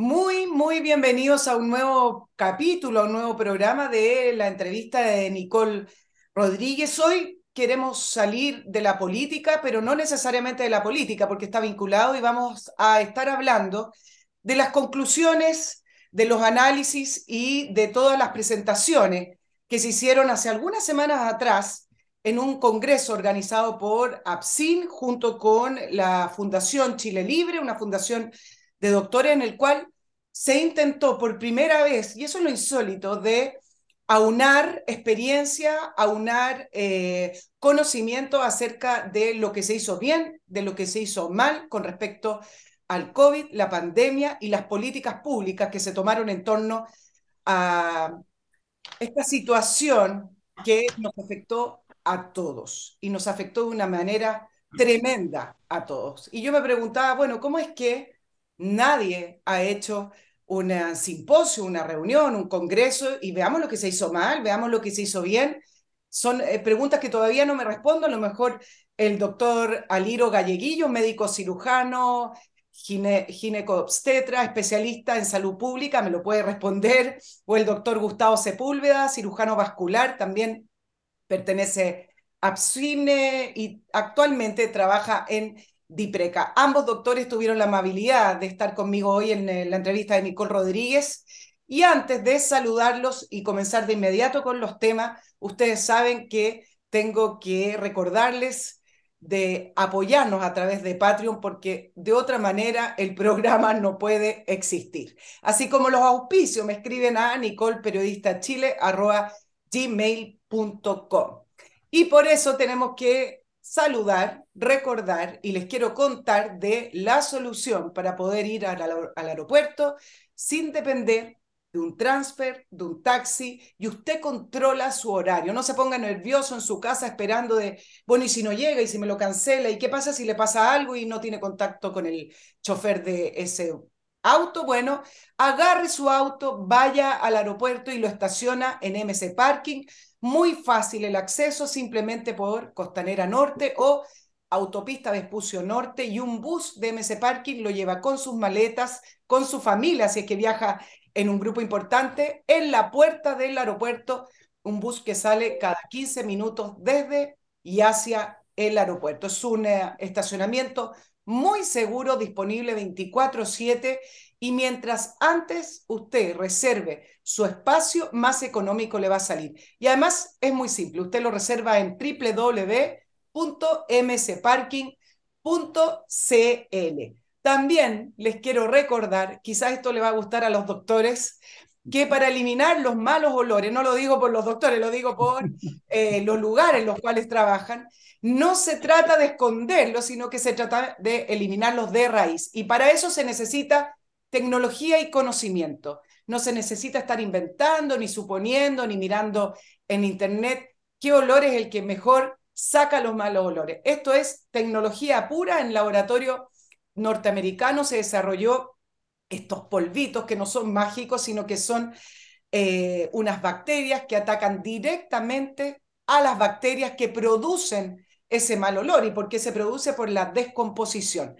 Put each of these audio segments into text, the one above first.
Muy, muy bienvenidos a un nuevo capítulo, a un nuevo programa de la entrevista de Nicole Rodríguez. Hoy queremos salir de la política, pero no necesariamente de la política, porque está vinculado y vamos a estar hablando de las conclusiones, de los análisis y de todas las presentaciones que se hicieron hace algunas semanas atrás en un congreso organizado por APSIN junto con la Fundación Chile Libre, una fundación de doctores en el cual se intentó por primera vez, y eso es lo insólito, de aunar experiencia, aunar eh, conocimiento acerca de lo que se hizo bien, de lo que se hizo mal con respecto al COVID, la pandemia y las políticas públicas que se tomaron en torno a esta situación que nos afectó a todos y nos afectó de una manera tremenda a todos. Y yo me preguntaba, bueno, ¿cómo es que nadie ha hecho un simposio, una reunión, un congreso y veamos lo que se hizo mal, veamos lo que se hizo bien. Son eh, preguntas que todavía no me respondo. A lo mejor el doctor Aliro Galleguillo, médico cirujano, gine, gineco-obstetra, especialista en salud pública, me lo puede responder. O el doctor Gustavo Sepúlveda, cirujano vascular, también pertenece a PSINE y actualmente trabaja en Dipreca. Ambos doctores tuvieron la amabilidad de estar conmigo hoy en la entrevista de Nicole Rodríguez. Y antes de saludarlos y comenzar de inmediato con los temas, ustedes saben que tengo que recordarles de apoyarnos a través de Patreon porque de otra manera el programa no puede existir. Así como los auspicios me escriben a nicolperiodistachile.gmail.com. Y por eso tenemos que saludar, recordar y les quiero contar de la solución para poder ir al, aeropuerto sin depender de un transfer, de un taxi, y usted controla su horario. No se ponga nervioso en su casa esperando de, bueno, y si no llega, y si me lo cancela, y qué pasa si le pasa algo y no tiene contacto con el chofer de ese auto. Bueno, agarre su auto, vaya al aeropuerto y lo estaciona en MC Parking muy fácil el acceso simplemente por Costanera Norte o Autopista Vespucio Norte y un bus de MS Parking lo lleva con sus maletas, con su familia, si es que viaja en un grupo importante, en la puerta del aeropuerto, un bus que sale cada 15 minutos desde y hacia el aeropuerto. Es un eh, estacionamiento muy seguro, disponible 24/7 y mientras antes usted reserve su espacio, más económico le va a salir. Y además es muy simple, usted lo reserva en www.msparking.cl. También les quiero recordar, quizás esto le va a gustar a los doctores, que para eliminar los malos olores, no lo digo por los doctores, lo digo por eh, los lugares en los cuales trabajan, no se trata de esconderlos, sino que se trata de eliminarlos de raíz. Y para eso se necesita tecnología y conocimiento. No se necesita estar inventando, ni suponiendo, ni mirando en Internet qué olor es el que mejor saca los malos olores. Esto es tecnología pura. En laboratorio norteamericano se desarrolló estos polvitos que no son mágicos, sino que son eh, unas bacterias que atacan directamente a las bacterias que producen ese mal olor. ¿Y por qué se produce? Por la descomposición.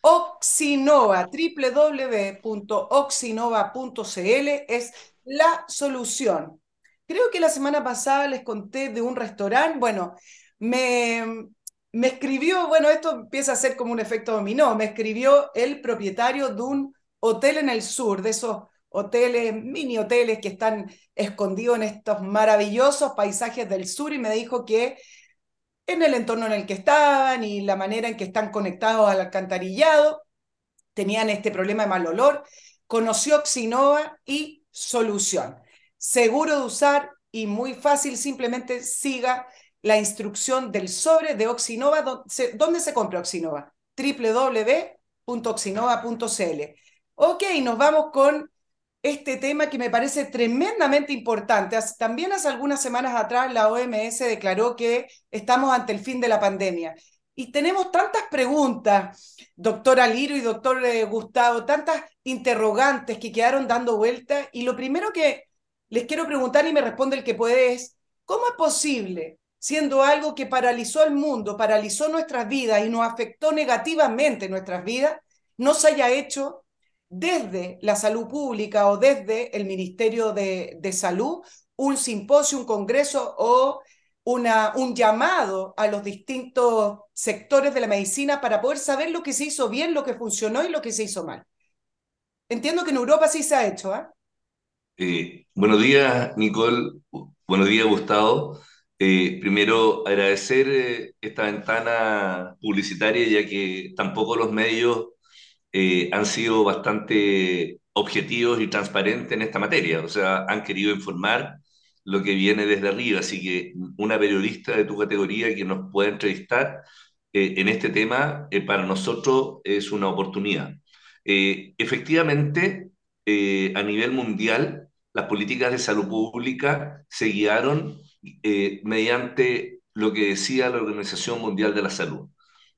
Oxinova, www.oxinova.cl es la solución. Creo que la semana pasada les conté de un restaurante, bueno, me, me escribió, bueno, esto empieza a ser como un efecto dominó, me escribió el propietario de un hotel en el sur, de esos hoteles, mini hoteles que están escondidos en estos maravillosos paisajes del sur y me dijo que en el entorno en el que estaban y la manera en que están conectados al alcantarillado, tenían este problema de mal olor, conoció Oxinova y solución. Seguro de usar y muy fácil, simplemente siga la instrucción del sobre de Oxinova. ¿Dónde se compra Oxinova? www.oxinova.cl. Ok, nos vamos con este tema que me parece tremendamente importante. También hace algunas semanas atrás la OMS declaró que estamos ante el fin de la pandemia. Y tenemos tantas preguntas, doctor Aliro y doctor eh, Gustavo, tantas interrogantes que quedaron dando vuelta. Y lo primero que les quiero preguntar y me responde el que puede es, ¿cómo es posible, siendo algo que paralizó el mundo, paralizó nuestras vidas y nos afectó negativamente nuestras vidas, no se haya hecho desde la salud pública o desde el Ministerio de, de Salud un simposio, un congreso o una, un llamado a los distintos sectores de la medicina para poder saber lo que se hizo bien, lo que funcionó y lo que se hizo mal. Entiendo que en Europa sí se ha hecho. Eh, buenos días, Nicole. Buenos días, Gustavo. Eh, primero, agradecer eh, esta ventana publicitaria, ya que tampoco los medios eh, han sido bastante objetivos y transparentes en esta materia. O sea, han querido informar lo que viene desde arriba. Así que una periodista de tu categoría que nos pueda entrevistar en este tema, para nosotros es una oportunidad. efectivamente, a nivel mundial, las políticas de salud pública se guiaron eh, mediante lo que decía la Organización Mundial de la Salud,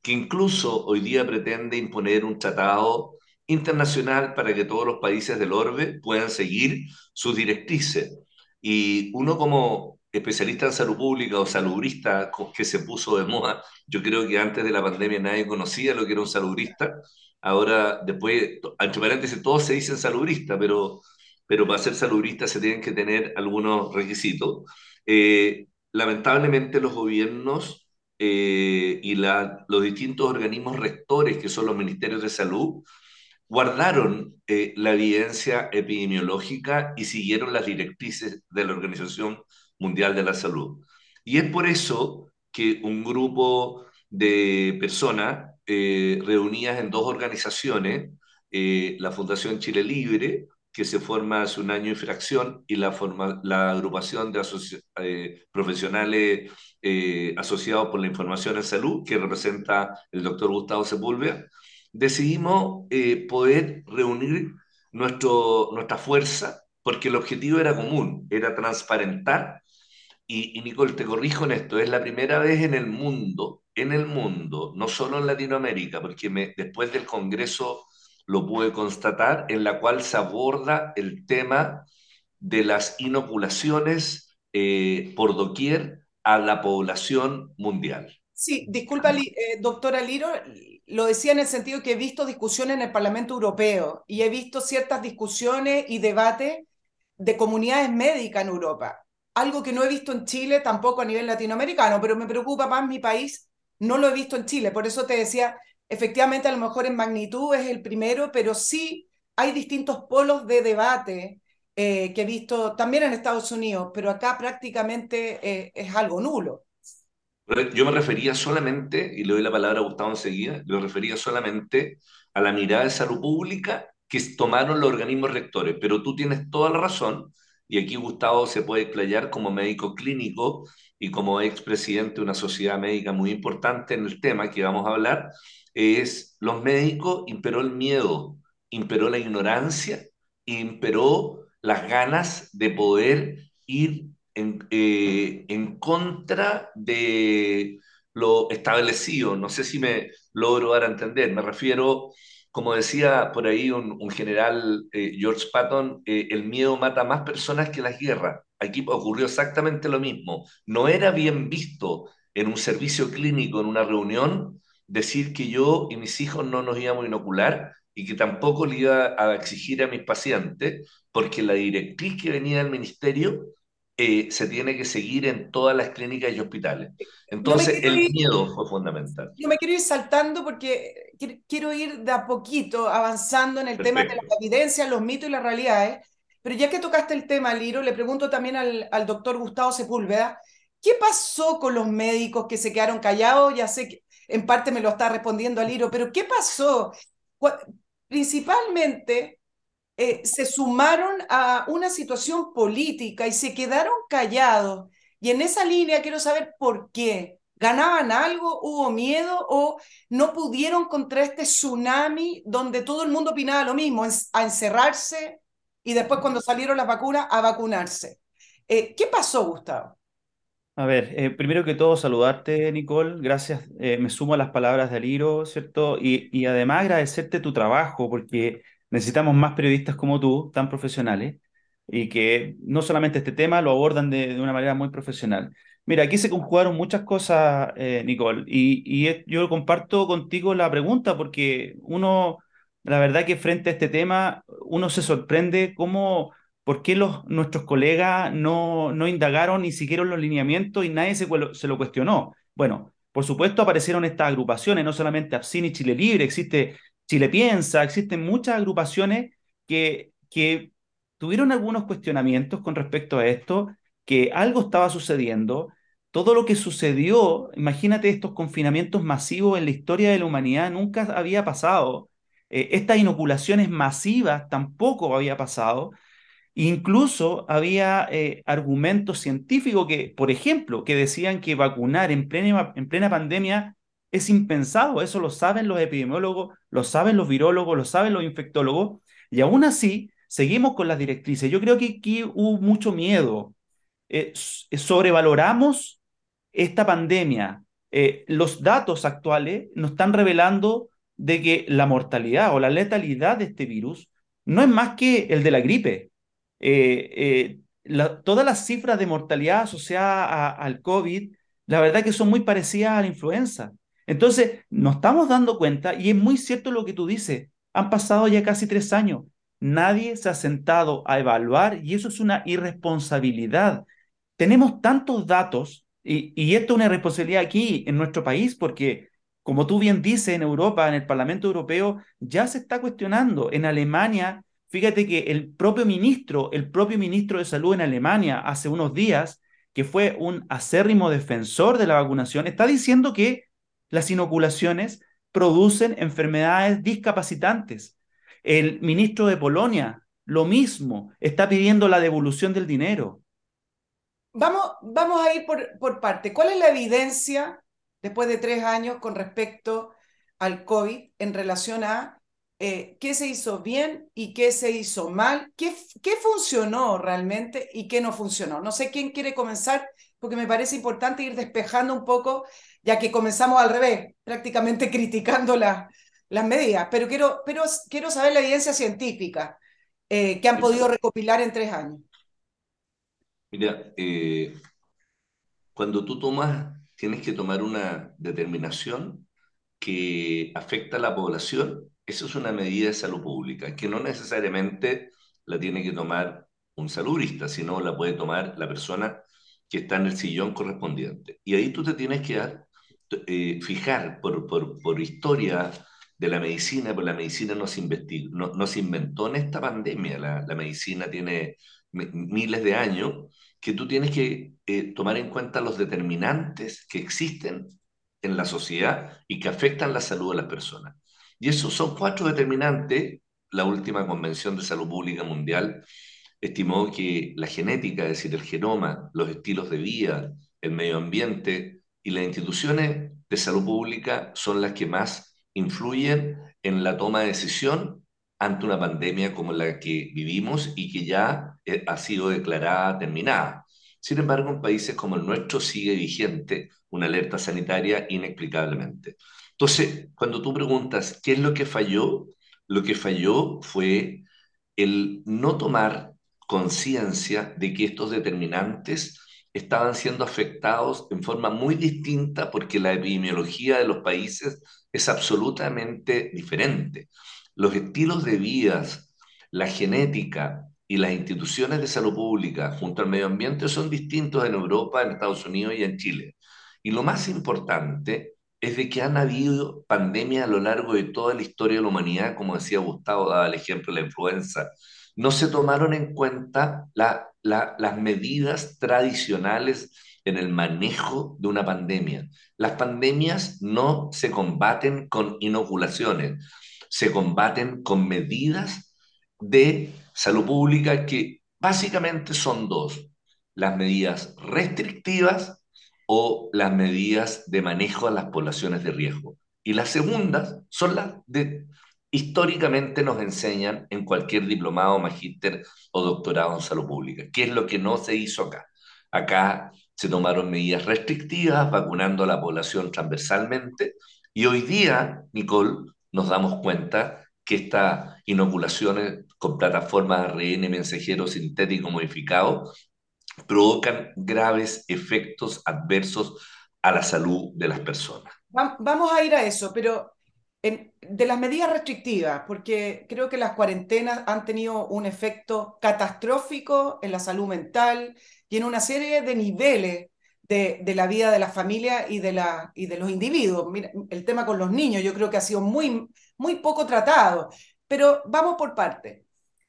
que incluso hoy día pretende imponer un tratado internacional para que todos los países del orbe puedan seguir sus directrices. Y uno como especialista en salud pública o salubrista que se puso de moda, yo creo que antes de la pandemia nadie conocía lo que era un salubrista. Ahora, después, entre paréntesis, todos se dicen salubrista, pero, pero para ser salubrista se tienen que tener algunos requisitos. Eh, lamentablemente los gobiernos eh, y los distintos organismos rectores, que son los ministerios de salud, guardaron eh, la evidencia epidemiológica y siguieron las directrices de la Organización Mundial de la Salud. Y es por eso que un grupo de personas reunidas en dos organizaciones, la Fundación Chile Libre, que se forma hace un año y fracción, y la, forma, la agrupación de eh, profesionales eh, asociados por la información en salud, que representa el doctor Gustavo Sepúlveda, decidimos eh, poder reunir nuestro, nuestra fuerza, porque el objetivo era común, era transparentar. Y, y Nicole, te corrijo en esto, es la primera vez en el mundo, en el mundo, no solo en Latinoamérica, porque me, después del Congreso lo pude constatar, en la cual se aborda el tema de las inoculaciones eh, por doquier a la población mundial. Sí, disculpa, eh, doctora Liro, lo decía en el sentido que he visto discusiones en el Parlamento Europeo y he visto ciertas discusiones y debates de comunidades médicas en Europa. Algo que no he visto en Chile, tampoco a nivel latinoamericano, pero me preocupa más mi país, no lo he visto en Chile. Por eso te decía, efectivamente a lo mejor en magnitud es el primero, pero sí hay distintos polos de debate eh, que he visto también en Estados Unidos, pero acá prácticamente eh, es algo nulo. Yo me refería solamente, y le doy la palabra a Gustavo enseguida, me refería solamente a la mirada de salud pública que tomaron los organismos rectores, pero tú tienes toda la razón, y aquí Gustavo se puede explayar como médico clínico y como expresidente de una sociedad médica muy importante en el tema que vamos a hablar, es los médicos imperó el miedo, imperó la ignorancia, imperó las ganas de poder ir en, eh, en contra de lo establecido. No sé si me logro dar a entender. Me refiero, como decía por ahí un, general eh, George Patton, eh, el miedo mata más personas que las guerras. Aquí ocurrió exactamente lo mismo. No era bien visto en un servicio clínico, en una reunión, decir que yo y mis hijos no nos íbamos a inocular y que tampoco le iba a exigir a mis pacientes, porque la directriz que venía del ministerio eh, se tiene que seguir en todas las clínicas y hospitales. Entonces, el miedo fue fundamental. Yo me quiero ir saltando porque quiero ir de a poquito avanzando en el tema de la evidencia, los mitos y las realidades. Pero ya que tocaste el tema, Liro, le pregunto también al, al doctor Gustavo Sepúlveda, ¿qué pasó con los médicos que se quedaron callados? Ya sé que en parte me lo está respondiendo Aliro, pero ¿qué pasó? Principalmente eh, se sumaron a una situación política y se quedaron callados. Y en esa línea quiero saber por qué. ¿Ganaban algo? ¿Hubo miedo? ¿O no pudieron contra este tsunami donde todo el mundo opinaba lo mismo, a encerrarse y después cuando salieron las vacunas, a vacunarse? Eh, ¿Qué pasó, Gustavo? A ver, eh, primero que todo, saludarte, Nicole. Gracias. Eh, me sumo a las palabras de Aliro, ¿cierto? Y, y, además agradecerte tu trabajo, porque necesitamos más periodistas como tú, tan profesionales, y que no solamente este tema lo abordan de, de una manera muy profesional. Mira, aquí se conjugaron muchas cosas, eh, Nicole, y, y yo comparto contigo la pregunta, porque uno la verdad que frente a este tema uno se sorprende cómo, por qué los, nuestros colegas no, indagaron ni siquiera los lineamientos y nadie se, lo cuestionó. Bueno, por supuesto aparecieron estas agrupaciones, no solamente Absini y Chile Libre, existe Chile Piensa, existen muchas agrupaciones que, que tuvieron algunos cuestionamientos con respecto a esto, que algo estaba sucediendo. Todo lo que sucedió, imagínate estos confinamientos masivos en la historia de la humanidad, nunca había pasado. Eh, estas inoculaciones masivas tampoco había pasado. Incluso había eh, argumentos científicos que, por ejemplo, que decían que vacunar en plena, en plena pandemia es impensado. Eso lo saben los epidemiólogos, lo saben los virólogos, lo saben los infectólogos. Y aún así, seguimos con las directrices. Yo creo que aquí hubo mucho miedo. Eh, sobrevaloramos esta pandemia. Eh, los datos actuales nos están revelando de que la mortalidad o la letalidad de este virus no es más que el de la gripe. Eh, todas las cifras de mortalidad asociadas al COVID, la verdad que son muy parecidas a la influenza. Entonces, nos estamos dando cuenta, y es muy cierto lo que tú dices, han pasado ya casi tres años. Nadie se ha sentado a evaluar y eso es una irresponsabilidad. Tenemos tantos datos y, y esto es una responsabilidad aquí en nuestro país porque, como tú bien dices, en Europa, en el Parlamento Europeo, ya se está cuestionando. En Alemania, fíjate que el propio ministro, el propio ministro de Salud en Alemania, hace unos días, que fue un acérrimo defensor de la vacunación, está diciendo que las inoculaciones producen enfermedades discapacitantes. El ministro de Polonia, lo mismo, está pidiendo la devolución del dinero. Vamos, vamos a ir por, por parte. ¿Cuál es la evidencia después de tres años con respecto al COVID en relación a eh, qué se hizo bien y qué se hizo mal? ¿Qué, ¿Qué funcionó realmente y qué no funcionó? No sé quién quiere comenzar porque me parece importante ir despejando un poco, ya que comenzamos al revés, prácticamente criticando la, las medidas, pero quiero, pero quiero saber la evidencia científica eh, que han podido recopilar en tres años. Mira, eh, cuando tú tomas, tienes que tomar una determinación que afecta a la población, eso es una medida de salud pública, que no necesariamente la tiene que tomar un saludista, sino la puede tomar la persona que está en el sillón correspondiente. Y ahí tú te tienes que eh, fijar por, historia de la medicina, pero la medicina no se, no, se inventó en esta pandemia, la, la medicina tiene miles de años, que tú tienes que eh, tomar en cuenta los determinantes que existen en la sociedad y que afectan la salud de las personas. Y esos son cuatro determinantes. La última Convención de Salud Pública Mundial estimó que la genética, es decir, el genoma, los estilos de vida, el medio ambiente y las instituciones de salud pública son las que más influyen en la toma de decisión ante una pandemia como la que vivimos y que ya eh, ha sido declarada terminada. Sin embargo, en países como el nuestro sigue vigente una alerta sanitaria inexplicablemente. Entonces, cuando tú preguntas qué es lo que falló, lo que falló fue el no tomar conciencia de que estos determinantes estaban siendo afectados en forma muy distinta porque la epidemiología de los países es absolutamente diferente. Los estilos de vidas, la genética y las instituciones de salud pública junto al medio ambiente son distintos en Europa, en Estados Unidos y en Chile. Y lo más importante es de que han habido pandemias a lo largo de toda la historia de la humanidad, como decía Gustavo, daba el ejemplo de la influenza. No se tomaron en cuenta las medidas tradicionales en el manejo de una pandemia. Las pandemias no se combaten con inoculaciones, se combaten con medidas de salud pública que básicamente son dos, las medidas restrictivas o las medidas de manejo a las poblaciones de riesgo. Y las segundas son las de históricamente nos enseñan en cualquier diplomado, magíster o doctorado en salud pública. ¿Qué es lo que no se hizo acá? Acá se tomaron medidas restrictivas, vacunando a la población transversalmente, y hoy día, Nicole, nos damos cuenta que estas inoculaciones con plataformas ARN mensajero sintético modificado provocan graves efectos adversos a la salud de las personas. Vamos a ir a eso, pero de las medidas restrictivas, porque creo que las cuarentenas han tenido un efecto catastrófico en la salud mental y en una serie de niveles de, la vida de la familia y de, los individuos. El tema con los niños yo creo que ha sido muy, muy poco tratado, pero vamos por parte.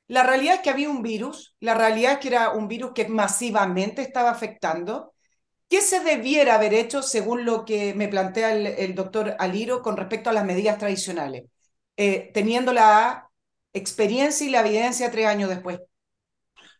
La realidad es que había un virus, la realidad es que era un virus que masivamente estaba afectando. ¿Qué se debiera haber hecho según lo que me plantea el, el doctor Aliro con respecto a las medidas tradicionales, eh, teniendo la experiencia y la evidencia tres años después?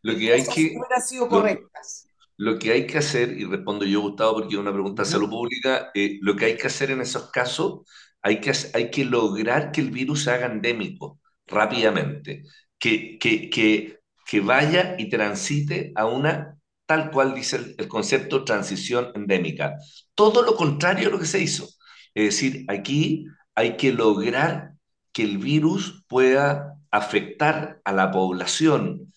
Lo que hay que... Sido correctas. Lo, lo, que hay que hacer, y respondo yo, Gustavo, porque es una pregunta de salud pública, eh, lo que hay que hacer en esos casos, hay que, hay que lograr que el virus se haga endémico rápidamente que, que, que, que vaya y transite a una, tal cual dice el, el concepto, transición endémica. Todo lo contrario a lo que se hizo. Es decir, aquí hay que lograr que el virus pueda afectar a la población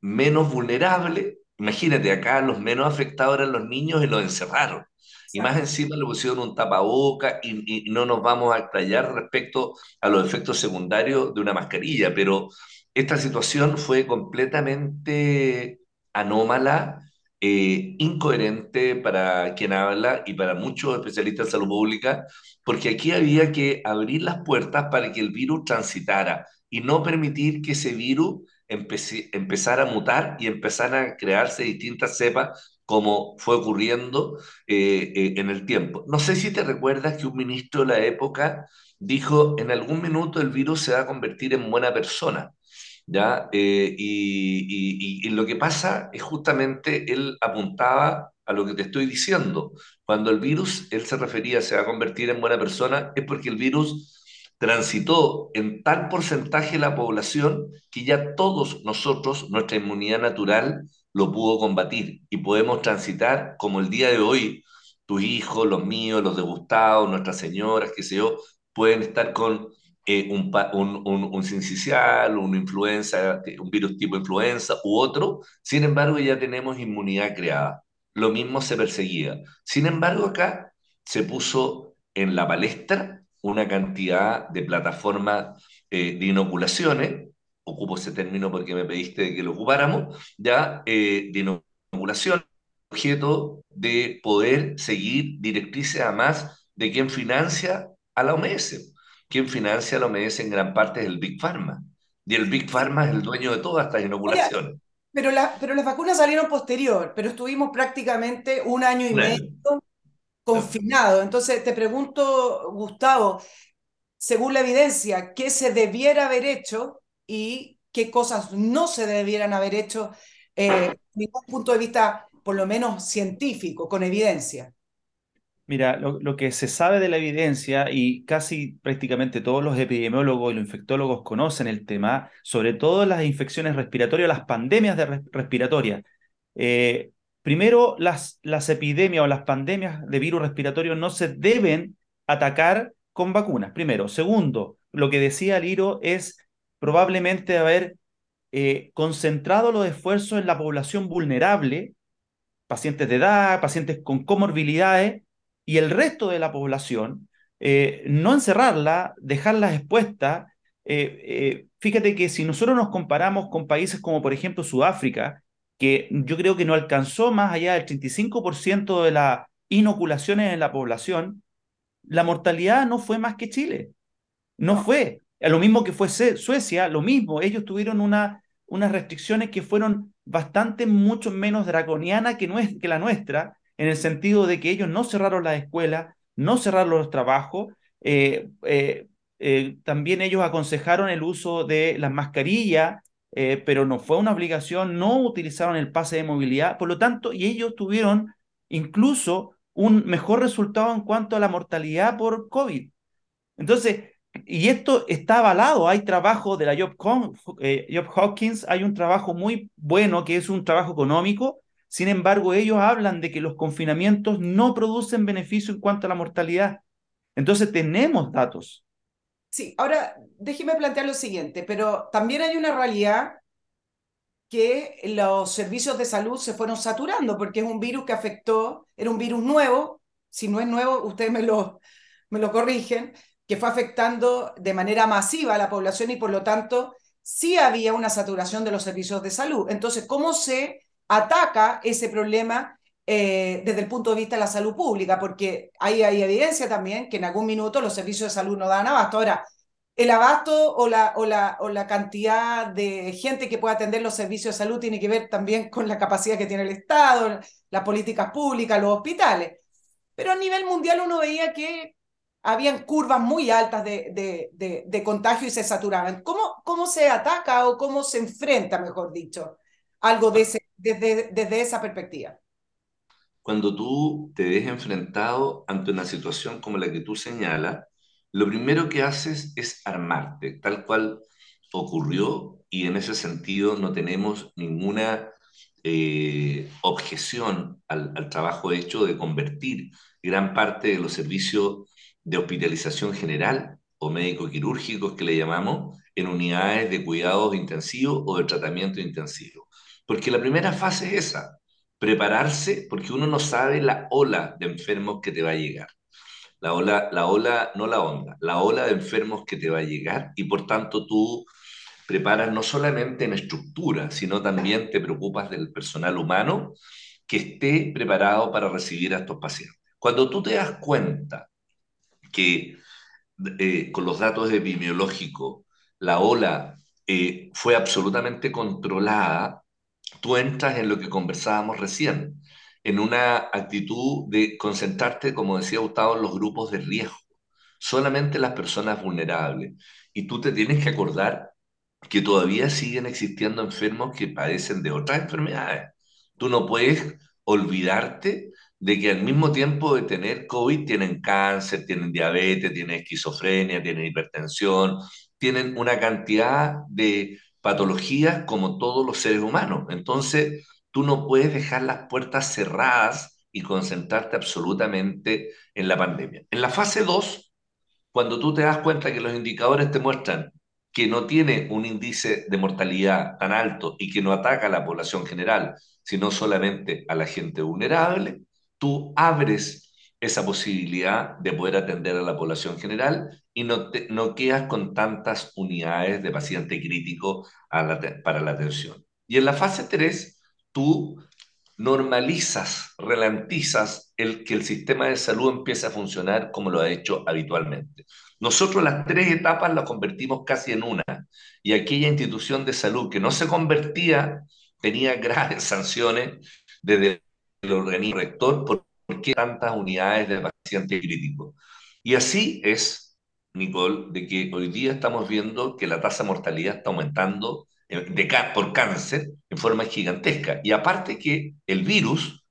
menos vulnerable. Imagínate, acá los menos afectados eran los niños y los encerraron. Y más encima le pusieron un tapaboca y, y, no nos vamos a estallar respecto a los efectos secundarios de una mascarilla, pero esta situación fue completamente anómala, eh, incoherente para quien habla y para muchos especialistas en salud pública, porque aquí había que abrir las puertas para que el virus transitara y no permitir que ese virus empezara a mutar y empezara a crearse distintas cepas como fue ocurriendo eh, eh, en el tiempo. No sé si te recuerdas que un ministro de la época dijo, en algún minuto el virus se va a convertir en buena persona. ¿Ya? Eh, y, y, y, lo que pasa es justamente, él apuntaba a lo que te estoy diciendo. Cuando el virus, él se refería, se va a convertir en buena persona, es porque el virus transitó en tal porcentaje de la población que ya todos nosotros, nuestra inmunidad natural, lo pudo combatir y podemos transitar como el día de hoy, tus hijos, los míos, los de Gustavo, nuestras señoras, qué sé yo, pueden estar con un, un, un, un sincicial, una influenza, un virus tipo influenza u otro, sin embargo ya tenemos inmunidad creada. Lo mismo se perseguía. Sin embargo, acá se puso en la palestra una cantidad de plataformas eh, de inoculaciones, ocupo ese término porque me pediste que lo ocupáramos, ya eh, de inoculación, objeto de poder seguir directrices a más de quien financia a la OMS. Quien financia la OMS en gran parte es el Big Pharma. Y el Big Pharma es el dueño de todas estas inoculaciones. Oye, pero, la, pero las vacunas salieron posterior, pero estuvimos prácticamente un año y medio confinados. Entonces, te pregunto, Gustavo, según la evidencia, ¿qué se debiera haber hecho y qué cosas no se debieran haber hecho eh, ningún punto de vista, por lo menos científico, con evidencia? Mira, lo, que se sabe de la evidencia y casi prácticamente todos los epidemiólogos y los infectólogos conocen el tema, sobre todo las infecciones respiratorias, las pandemias de res, respiratorias. Eh, primero, las, las epidemias o las pandemias de virus respiratorio no se deben atacar con vacunas, primero. Segundo, lo que decía Liro es probablemente haber eh, concentrado los esfuerzos en la población vulnerable, pacientes de edad, pacientes con comorbilidades, y el resto de la población, eh, no encerrarla, dejarla expuesta. Eh, eh, fíjate que si nosotros nos comparamos con países como por ejemplo Sudáfrica, que yo creo que no alcanzó más allá del 35% de las inoculaciones en la población, la mortalidad no fue más que Chile. No fue. Lo mismo que fue Suecia, lo mismo. Ellos tuvieron una, unas restricciones que fueron bastante, mucho menos draconianas que, que la nuestra, en el sentido de que ellos no cerraron las escuelas, no cerraron los trabajos, eh, eh, eh, también ellos aconsejaron el uso de las mascarillas, pero no fue una obligación, no utilizaron el pase de movilidad, por lo tanto, y ellos tuvieron incluso un mejor resultado en cuanto a la mortalidad por COVID. Entonces, y esto está avalado, hay trabajo de la Job, eh, Job Hawkins, hay un trabajo muy bueno que es un trabajo económico sin embargo, ellos hablan de que los confinamientos no producen beneficio en cuanto a la mortalidad. Entonces tenemos datos. Sí, ahora déjeme plantear lo siguiente, pero también hay una realidad que los servicios de salud se fueron saturando porque es un virus que afectó, era un virus nuevo, si no es nuevo, ustedes me lo, me lo corrigen, que fue afectando de manera masiva a la población y por lo tanto sí había una saturación de los servicios de salud. Entonces, ¿cómo se ataca ese problema eh, desde el punto de vista de la salud pública? Porque hay, hay evidencia también que en algún minuto los servicios de salud no dan abasto. Ahora, el abasto o la, o, la, o la cantidad de gente que puede atender los servicios de salud tiene que ver también con la capacidad que tiene el Estado, las políticas públicas, los hospitales. Pero a nivel mundial uno veía que habían curvas muy altas de, de, de, contagio y se saturaban. ¿Cómo, ¿Cómo se ataca o cómo se enfrenta, mejor dicho, algo de ese, desde, desde esa perspectiva? Cuando tú te ves enfrentado ante una situación como la que tú señalas, lo primero que haces es armarte, tal cual ocurrió, y en ese sentido no tenemos ninguna eh, objeción al, al, trabajo hecho de convertir gran parte de los servicios de hospitalización general o médico-quirúrgicos que le llamamos en unidades de cuidados intensivos o de tratamiento intensivo. Porque la primera fase es esa, prepararse porque uno no sabe la ola de enfermos que te va a llegar. La ola, la ola, no la onda, la ola de enfermos que te va a llegar y por tanto tú preparas no solamente en estructura, sino también te preocupas del personal humano que esté preparado para recibir a estos pacientes. Cuando tú te das cuenta que eh, con los datos epidemiológicos la ola eh, fue absolutamente controlada, tú entras en lo que conversábamos recién, en una actitud de concentrarte, como decía Gustavo, en los grupos de riesgo, solamente las personas vulnerables. Y tú te tienes que acordar que todavía siguen existiendo enfermos que padecen de otras enfermedades. Tú no puedes olvidarte de que al mismo tiempo de tener COVID tienen cáncer, tienen diabetes, tienen esquizofrenia, tienen hipertensión, tienen una cantidad de patologías como todos los seres humanos. Entonces, tú no puedes dejar las puertas cerradas y concentrarte absolutamente en la pandemia. En la fase 2, cuando tú te das cuenta que los indicadores te muestran que no tiene un índice de mortalidad tan alto y que no ataca a la población general, sino solamente a la gente vulnerable, tú abres esa posibilidad de poder atender a la población general y no, no quedas con tantas unidades de paciente crítico para la atención. Y en la fase 3, tú normalizas, relantizas el que el sistema de salud empiece a funcionar como lo ha hecho habitualmente. Nosotros las tres etapas las convertimos casi en una y aquella institución de salud que no se convertía tenía graves sanciones desde el organismo rector por qué tantas unidades de pacientes críticos. Y así es, Nicole, de que hoy día estamos viendo que la tasa de mortalidad está aumentando eh, de, por cáncer en forma gigantesca. Y aparte que el virus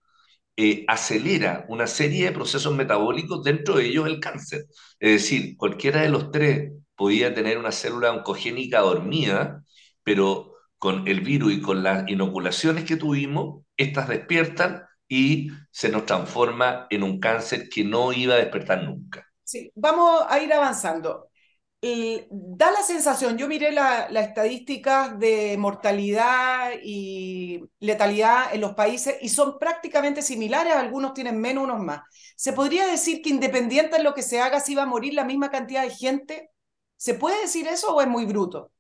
eh, acelera una serie de procesos metabólicos, dentro de ellos el cáncer. Es decir, cualquiera de los tres podía tener una célula oncogénica dormida, pero con el virus y con las inoculaciones que tuvimos, estas despiertan y se nos transforma en un cáncer que no iba a despertar nunca. Sí, vamos a ir avanzando. da la sensación, yo miré las la estadísticas de mortalidad y letalidad en los países y son prácticamente similares, algunos tienen menos, unos más. ¿Se podría decir que independiente de lo que se haga, si va a morir la misma cantidad de gente? ¿Se puede decir eso o es muy bruto?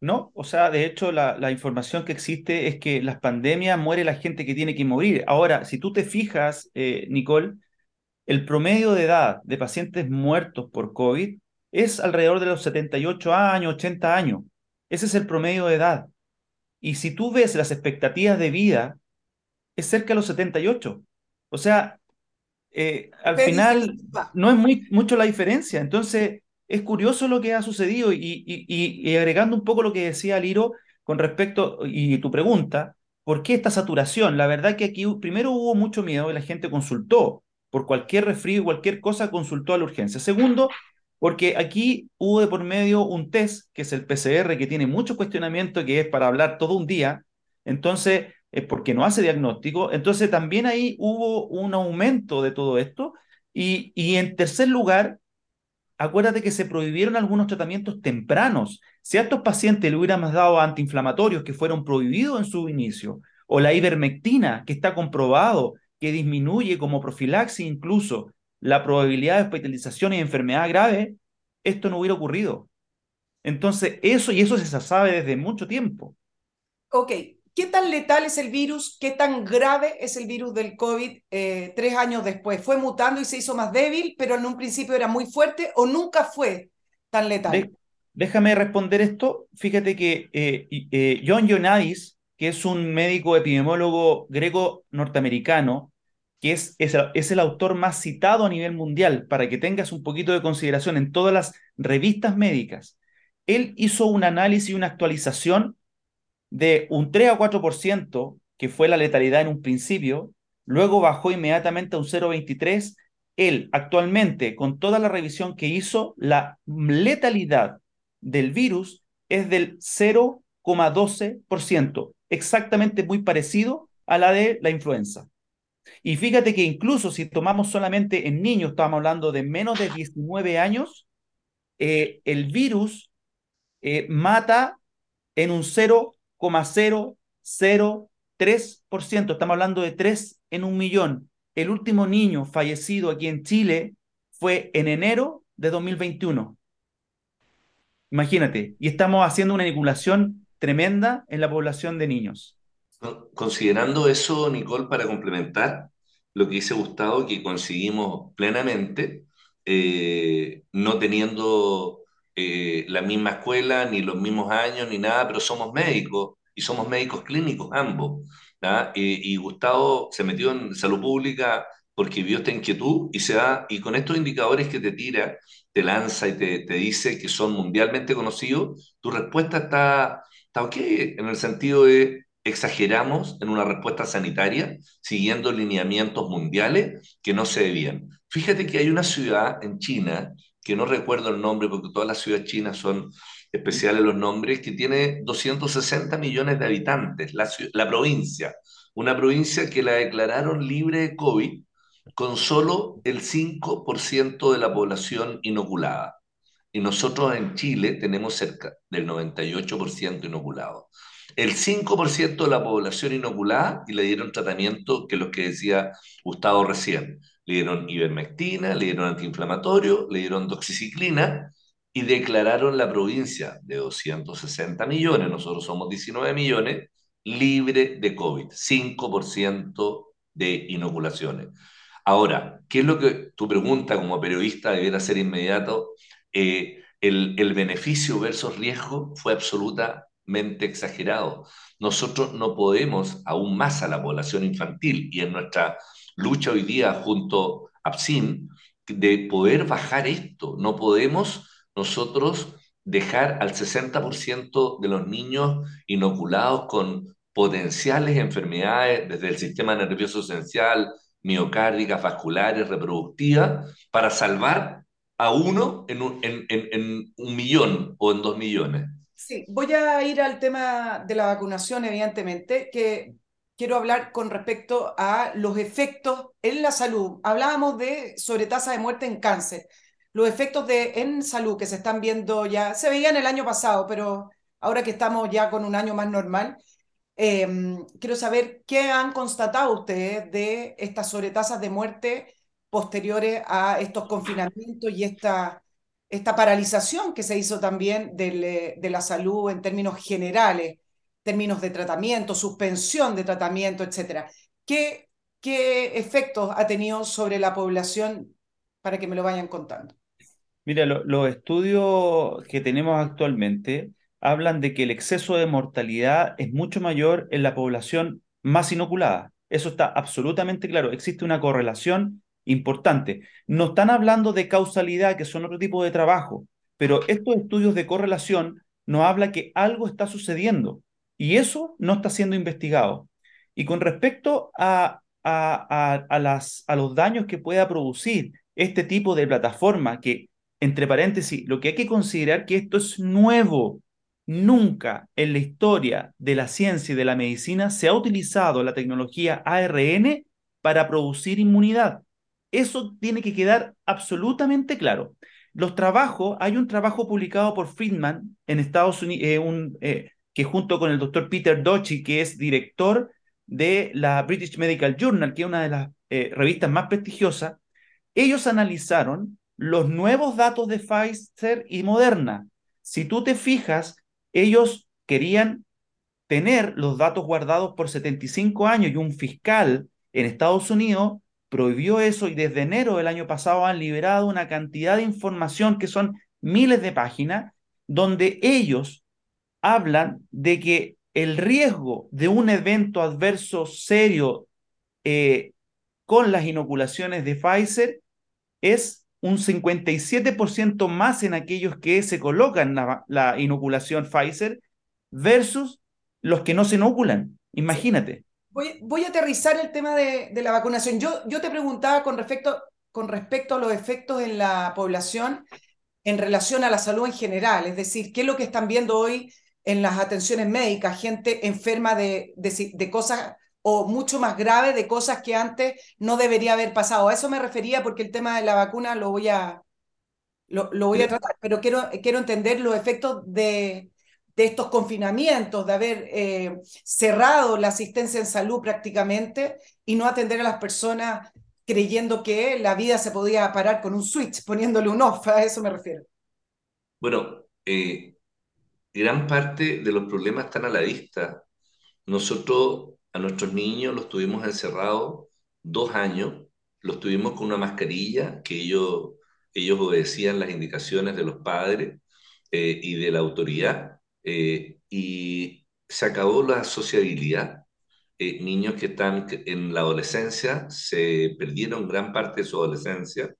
No, o sea, de hecho la, la, información que existe es que las pandemias muere la gente que tiene que morir. Ahora, si tú te fijas, eh, Nicole, el promedio de edad de pacientes muertos por COVID es alrededor de los 78 años, 80 años. Ese es el promedio de edad. Y si tú ves las expectativas de vida, es cerca de los 78. O sea, eh, al final no es muy, mucho la diferencia. Entonces, es curioso lo que ha sucedido y, agregando un poco lo que decía Liro con respecto, y tu pregunta, ¿por qué esta saturación? La verdad que aquí primero hubo mucho miedo y la gente consultó. Por cualquier resfrío, cualquier cosa, consultó a la urgencia. Segundo, porque aquí hubo de por medio un test, que es el PCR, que tiene mucho cuestionamiento, que es para hablar todo un día. Entonces, es porque no hace diagnóstico. Entonces, también ahí hubo un aumento de todo esto. Y en tercer lugar, acuérdate que se prohibieron algunos tratamientos tempranos. Si a estos pacientes le hubiéramos dado antiinflamatorios que fueron prohibidos en su inicio, o la ivermectina, que está comprobado que disminuye como profilaxis incluso la probabilidad de hospitalización y enfermedad grave, esto no hubiera ocurrido. Entonces, eso y eso se sabe desde mucho tiempo. Ok, ¿qué tan letal es el virus? ¿Qué tan grave es el virus del COVID eh, tres años después? ¿Fue mutando y se hizo más débil, pero en un principio era muy fuerte o nunca fue tan letal? déjame responder esto. Fíjate que eh, eh, John Ionadis, que es un médico epidemiólogo greco-norteamericano, que es, es, es, el autor más citado a nivel mundial, para que tengas un poquito de consideración en todas las revistas médicas. Él hizo un análisis y una actualización de un 3 a 4%, que fue la letalidad en un principio, luego bajó inmediatamente a un 0,23%. Él actualmente, con toda la revisión que hizo, la letalidad del virus es del 0,12%, exactamente muy parecido a la de la influenza. Y fíjate que incluso si tomamos solamente en niños, estamos hablando de menos de 19 años, eh, el virus eh, mata en un 0,003%. Estamos hablando de 3 en un millón. El último niño fallecido aquí en Chile fue en enero de 2021. Imagínate, y estamos haciendo una inoculación tremenda en la población de niños. Considerando eso, Nicole, para complementar lo que dice Gustavo, que conseguimos plenamente, eh, no teniendo eh, la misma escuela, ni los mismos años, ni nada, pero somos médicos y somos médicos clínicos ambos. y Gustavo se metió en salud pública porque vio esta inquietud y se da, y con estos indicadores que te tira, te lanza y te, te dice que son mundialmente conocidos, tu respuesta está, está ok, en el sentido de exageramos en una respuesta sanitaria siguiendo lineamientos mundiales que no se debían. Fíjate que hay una ciudad en China, que no recuerdo el nombre porque todas las ciudades chinas son especiales los nombres, que tiene 260 millones de habitantes, la, la provincia, una provincia que la declararon libre de COVID con solo el 5% de la población inoculada. Y nosotros en Chile tenemos cerca del 98% inoculado. El 5% de la población inoculada y le dieron tratamiento que los que decía Gustavo recién. Le dieron ivermectina, le dieron antiinflamatorio, le dieron doxiciclina y declararon la provincia de 260 millones, nosotros somos 19 millones, libre de COVID, 5% de inoculaciones. Ahora, ¿qué es lo que tu pregunta como periodista debiera ser inmediato? Eh, el, el, beneficio versus riesgo fue absolutamente exagerado. Nosotros no podemos, aún más a la población infantil, y en nuestra lucha hoy día junto a PSIM, de poder bajar esto. No podemos nosotros dejar al 60% de los niños inoculados con potenciales enfermedades desde el sistema nervioso esencial, miocárdicas, vasculares, reproductivas, para salvar a uno en un, en, en, un millón o en dos millones. Sí, voy a ir al tema de la vacunación, evidentemente, que quiero hablar con respecto a los efectos en la salud. Hablábamos de sobre tasa de muerte en cáncer. Los efectos de, en salud que se están viendo ya, se veían el año pasado, pero ahora que estamos ya con un año más normal, Em, quiero saber qué han constatado ustedes de estas sobretasas de muerte posteriores a estos confinamientos y esta, esta paralización que se hizo también de la salud en términos generales, términos de tratamiento, suspensión de tratamiento, etcétera. ¿Qué, ¿Qué efectos ha tenido sobre la población para que me lo vayan contando? Mira, los estudios que tenemos actualmente hablan de que el exceso de mortalidad es mucho mayor en la población más inoculada. Eso está absolutamente claro. Existe una correlación importante. No están hablando de causalidad, que son otro tipo de trabajo, pero estos estudios de correlación nos habla que algo está sucediendo y eso no está siendo investigado. Y con respecto a, a, a, las, a los daños que pueda producir este tipo de plataforma, que, entre paréntesis, lo que hay que considerar que esto es nuevo, Nunca en la historia de la ciencia y de la medicina se ha utilizado la tecnología ARN para producir inmunidad. Eso tiene que quedar absolutamente claro. Los trabajos, hay un trabajo publicado por Friedman en Estados Unidos, eh, eh, junto con el doctor Peter Dochi, que es director de la British Medical Journal, que es una de las eh, revistas más prestigiosas, ellos analizaron los nuevos datos de Pfizer y Moderna. Si tú te fijas, ellos querían tener los datos guardados por 75 años y un fiscal en Estados Unidos prohibió eso y desde enero del año pasado han liberado una cantidad de información que son miles de páginas donde ellos hablan de que el riesgo de un evento adverso serio eh, con las inoculaciones de Pfizer es un 57% más en aquellos que se colocan la, la, inoculación Pfizer versus los que no se inoculan. Imagínate. Voy, voy a aterrizar el tema de, de, la vacunación. Yo, yo te preguntaba con respecto, con respecto a los efectos en la población en relación a la salud en general, es decir, qué es lo que están viendo hoy en las atenciones médicas, gente enferma de, de, de cosas o mucho más grave de cosas que antes no debería haber pasado. A eso me refería porque el tema de la vacuna lo voy a, lo, lo voy a tratar, pero quiero, quiero entender los efectos de, de estos confinamientos, de haber eh, cerrado la asistencia en salud prácticamente y no atender a las personas creyendo que la vida se podía parar con un switch, poniéndole un off, a eso me refiero. Bueno, eh, gran parte de los problemas están a la vista. Nosotros a nuestros niños los tuvimos encerrados dos años, los tuvimos con una mascarilla que ellos, ellos obedecían las indicaciones de los padres eh, y de la autoridad, eh, y se acabó la sociabilidad. Eh, niños que están en la adolescencia se perdieron gran parte de su adolescencia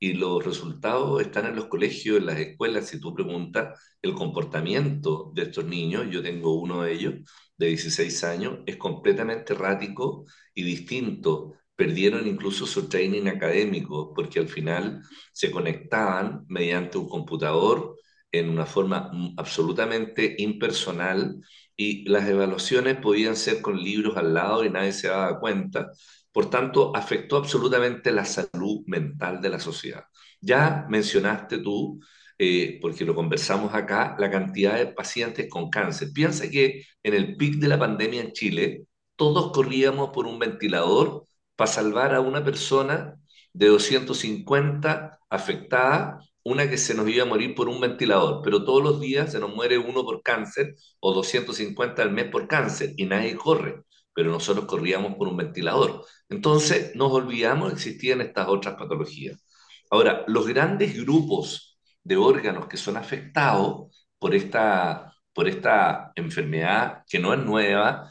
y los resultados están en los colegios, en las escuelas. Si tú preguntas el comportamiento de estos niños, yo tengo uno de ellos de 16 años, es completamente errático y distinto. Perdieron incluso su training académico porque al final se conectaban mediante un computador en una forma absolutamente impersonal y las evaluaciones podían ser con libros al lado y nadie se daba cuenta por tanto, afectó absolutamente la salud mental de la sociedad. Ya mencionaste tú, eh, porque lo conversamos acá, la cantidad de pacientes con cáncer. Piensa que en el pic de la pandemia en Chile, todos corríamos por un ventilador para salvar a una persona de 250 afectada, una que se nos iba a morir por un ventilador, pero todos los días se nos muere uno por cáncer o 250 al mes por cáncer y nadie corre pero nosotros corríamos por un ventilador. Entonces nos olvidamos existían estas otras patologías. Ahora, los grandes grupos de órganos que son afectados por esta, por esta enfermedad que no es nueva,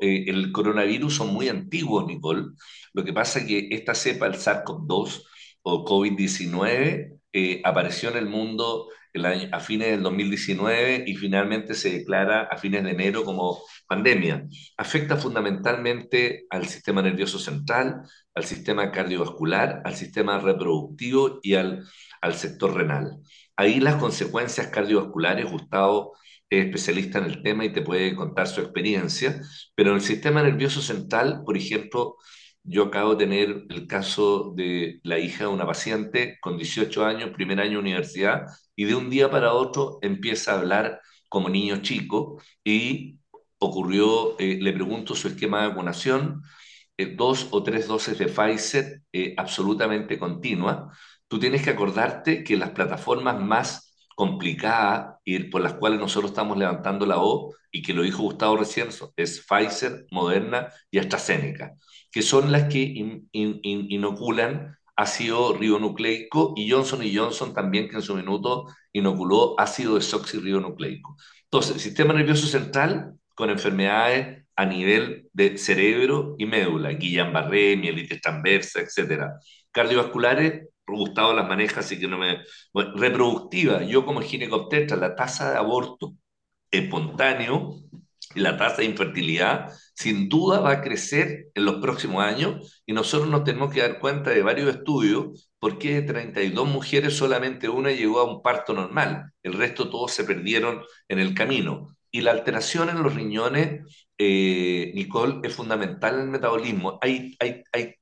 eh, el coronavirus son muy antiguos, Nicole. Lo que pasa es que esta cepa, el SARS-CoV-2 o COVID-19, eh, apareció en el mundo el a fines del 2019 y finalmente se declara a fines de enero como pandemia. Afecta fundamentalmente al sistema nervioso central, al sistema cardiovascular, al sistema reproductivo y al, al sector renal. Ahí las consecuencias cardiovasculares, Gustavo es especialista en el tema y te puede contar su experiencia, pero en el sistema nervioso central, por ejemplo, yo acabo de tener el caso de la hija de una paciente con 18 años, primer año de universidad, y de un día para otro empieza a hablar como niño chico y ocurrió, eh, le pregunto su esquema de vacunación, eh, dos o tres dosis de Pfizer eh, absolutamente continua. Tú tienes que acordarte que las plataformas más complicadas y por las cuales nosotros estamos levantando la O, y que lo dijo Gustavo recién, es Pfizer, Moderna y AstraZeneca, que son las que in, in, in, inoculan ácido ribonucleico y Johnson Johnson también que en su minuto inoculó ácido desoxirribonucleico. Entonces, sistema nervioso central con enfermedades a nivel de cerebro y médula, Guillain-Barré, mielitis transversa, etc. Cardiovasculares, Gustavo las maneja, así que no me... Reproductiva, yo como ginecobstetra, la tasa de aborto espontáneo y la tasa de infertilidad sin duda va a crecer en los próximos años y nosotros nos tenemos que dar cuenta de varios estudios porque de 32 mujeres solamente una llegó a un parto normal, el resto todos se perdieron en el camino. Y la alteración en los riñones, eh, Nicole, es fundamental en el metabolismo. Hay, hay, hay,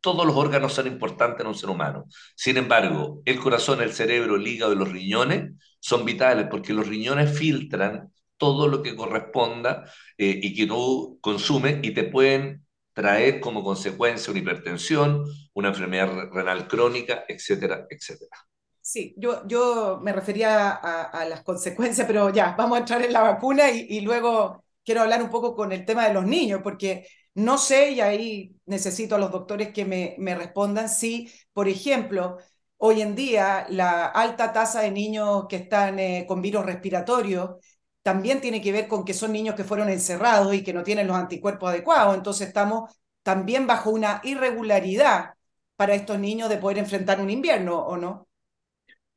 todos los órganos son importantes en un ser humano. Sin embargo, el corazón, el cerebro, el hígado y los riñones son vitales porque los riñones filtran todo lo que corresponda eh, y que tú consumes y te pueden traer como consecuencia una hipertensión, una enfermedad renal crónica, etcétera, etcétera. Sí, yo, yo me refería a, las consecuencias, pero ya, vamos a entrar en la vacuna y, luego quiero hablar un poco con el tema de los niños, porque no sé, y ahí necesito a los doctores que me, me respondan si, por ejemplo, hoy en día la alta tasa de niños que están eh, con virus respiratorio también tiene que ver con que son niños que fueron encerrados y que no tienen los anticuerpos adecuados. Entonces estamos también bajo una irregularidad para estos niños de poder enfrentar un invierno, ¿o no?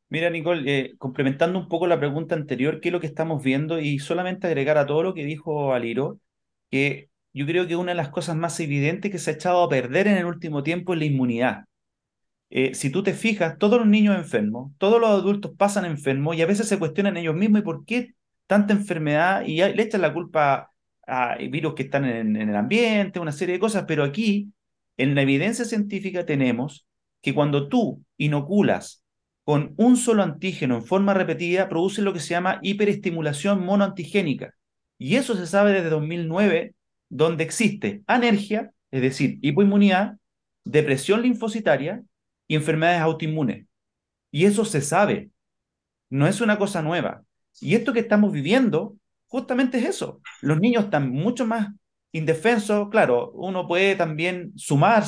Mira, Nicole, eh, complementando un poco la pregunta anterior, ¿qué es lo que estamos viendo? Y solamente agregar a todo lo que dijo Aliro, que yo creo que una de las cosas más evidentes que se ha echado a perder en el último tiempo es la inmunidad. Eh, si tú te fijas, todos los niños enfermos, todos los adultos pasan enfermos y a veces se cuestionan ellos mismos y por qué tanta enfermedad y le echan la culpa a virus que están en, el ambiente, una serie de cosas, pero aquí en la evidencia científica tenemos que cuando tú inoculas con un solo antígeno en forma repetida, produce lo que se llama hiperestimulación monoantigénica. Y eso se sabe desde 2009, donde existe anergia, es decir, hipoinmunidad, depresión linfocitaria y enfermedades autoinmunes. Y eso se sabe, no es una cosa nueva. Y esto que estamos viviendo justamente es eso. Los niños están mucho más indefensos. Claro, uno puede también sumar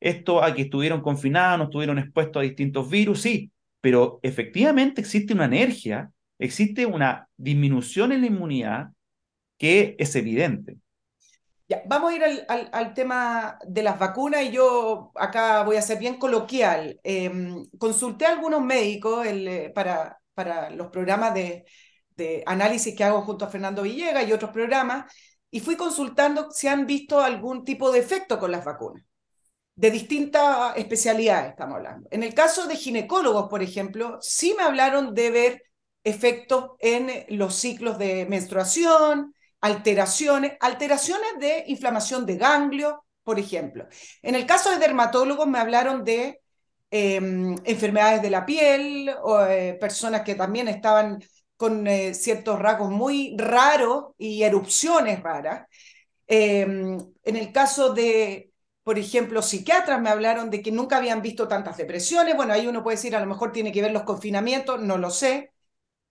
esto a que estuvieron confinados, no estuvieron expuestos a distintos virus, sí, pero efectivamente existe una alergia, existe una disminución en la inmunidad que es evidente. Ya, vamos a ir al, tema de las vacunas y yo acá voy a ser bien coloquial. Em, consulté a algunos médicos eh, para, para los programas de, análisis que hago junto a Fernando Villegas y otros programas, y fui consultando si han visto algún tipo de efecto con las vacunas, de distintas especialidades estamos hablando. En el caso de ginecólogos, por ejemplo, sí me hablaron de ver efectos en los ciclos de menstruación, alteraciones, alteraciones de inflamación de ganglio, por ejemplo. En el caso de dermatólogos me hablaron de em, enfermedades de la piel, o eh, personas que también estaban con eh, ciertos rasgos muy raros y erupciones raras. Em, en el caso de, por ejemplo, psiquiatras me hablaron de que nunca habían visto tantas depresiones. Bueno, ahí uno puede decir, a lo mejor tiene que ver los confinamientos, no lo sé.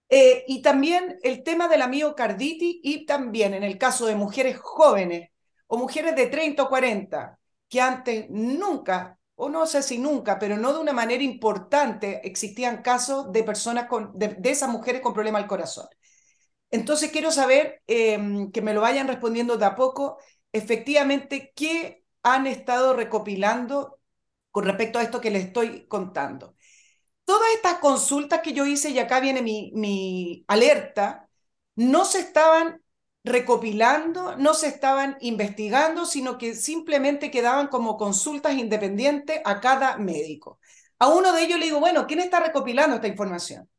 Eh, y también el tema de la miocarditis y también en el caso de mujeres jóvenes o mujeres de 30 o 40 que antes nunca o no sé si nunca, pero no de una manera importante, existían casos de personas con, de, esas mujeres con problema al corazón. Entonces quiero saber, em, que me lo vayan respondiendo de a poco, efectivamente, qué han estado recopilando con respecto a esto que les estoy contando. Todas estas consultas que yo hice, y acá viene mi, mi alerta, no se estaban recopilando, no se estaban investigando, sino que simplemente quedaban como consultas independientes a cada médico. A uno de ellos le digo, bueno, ¿quién está recopilando esta información?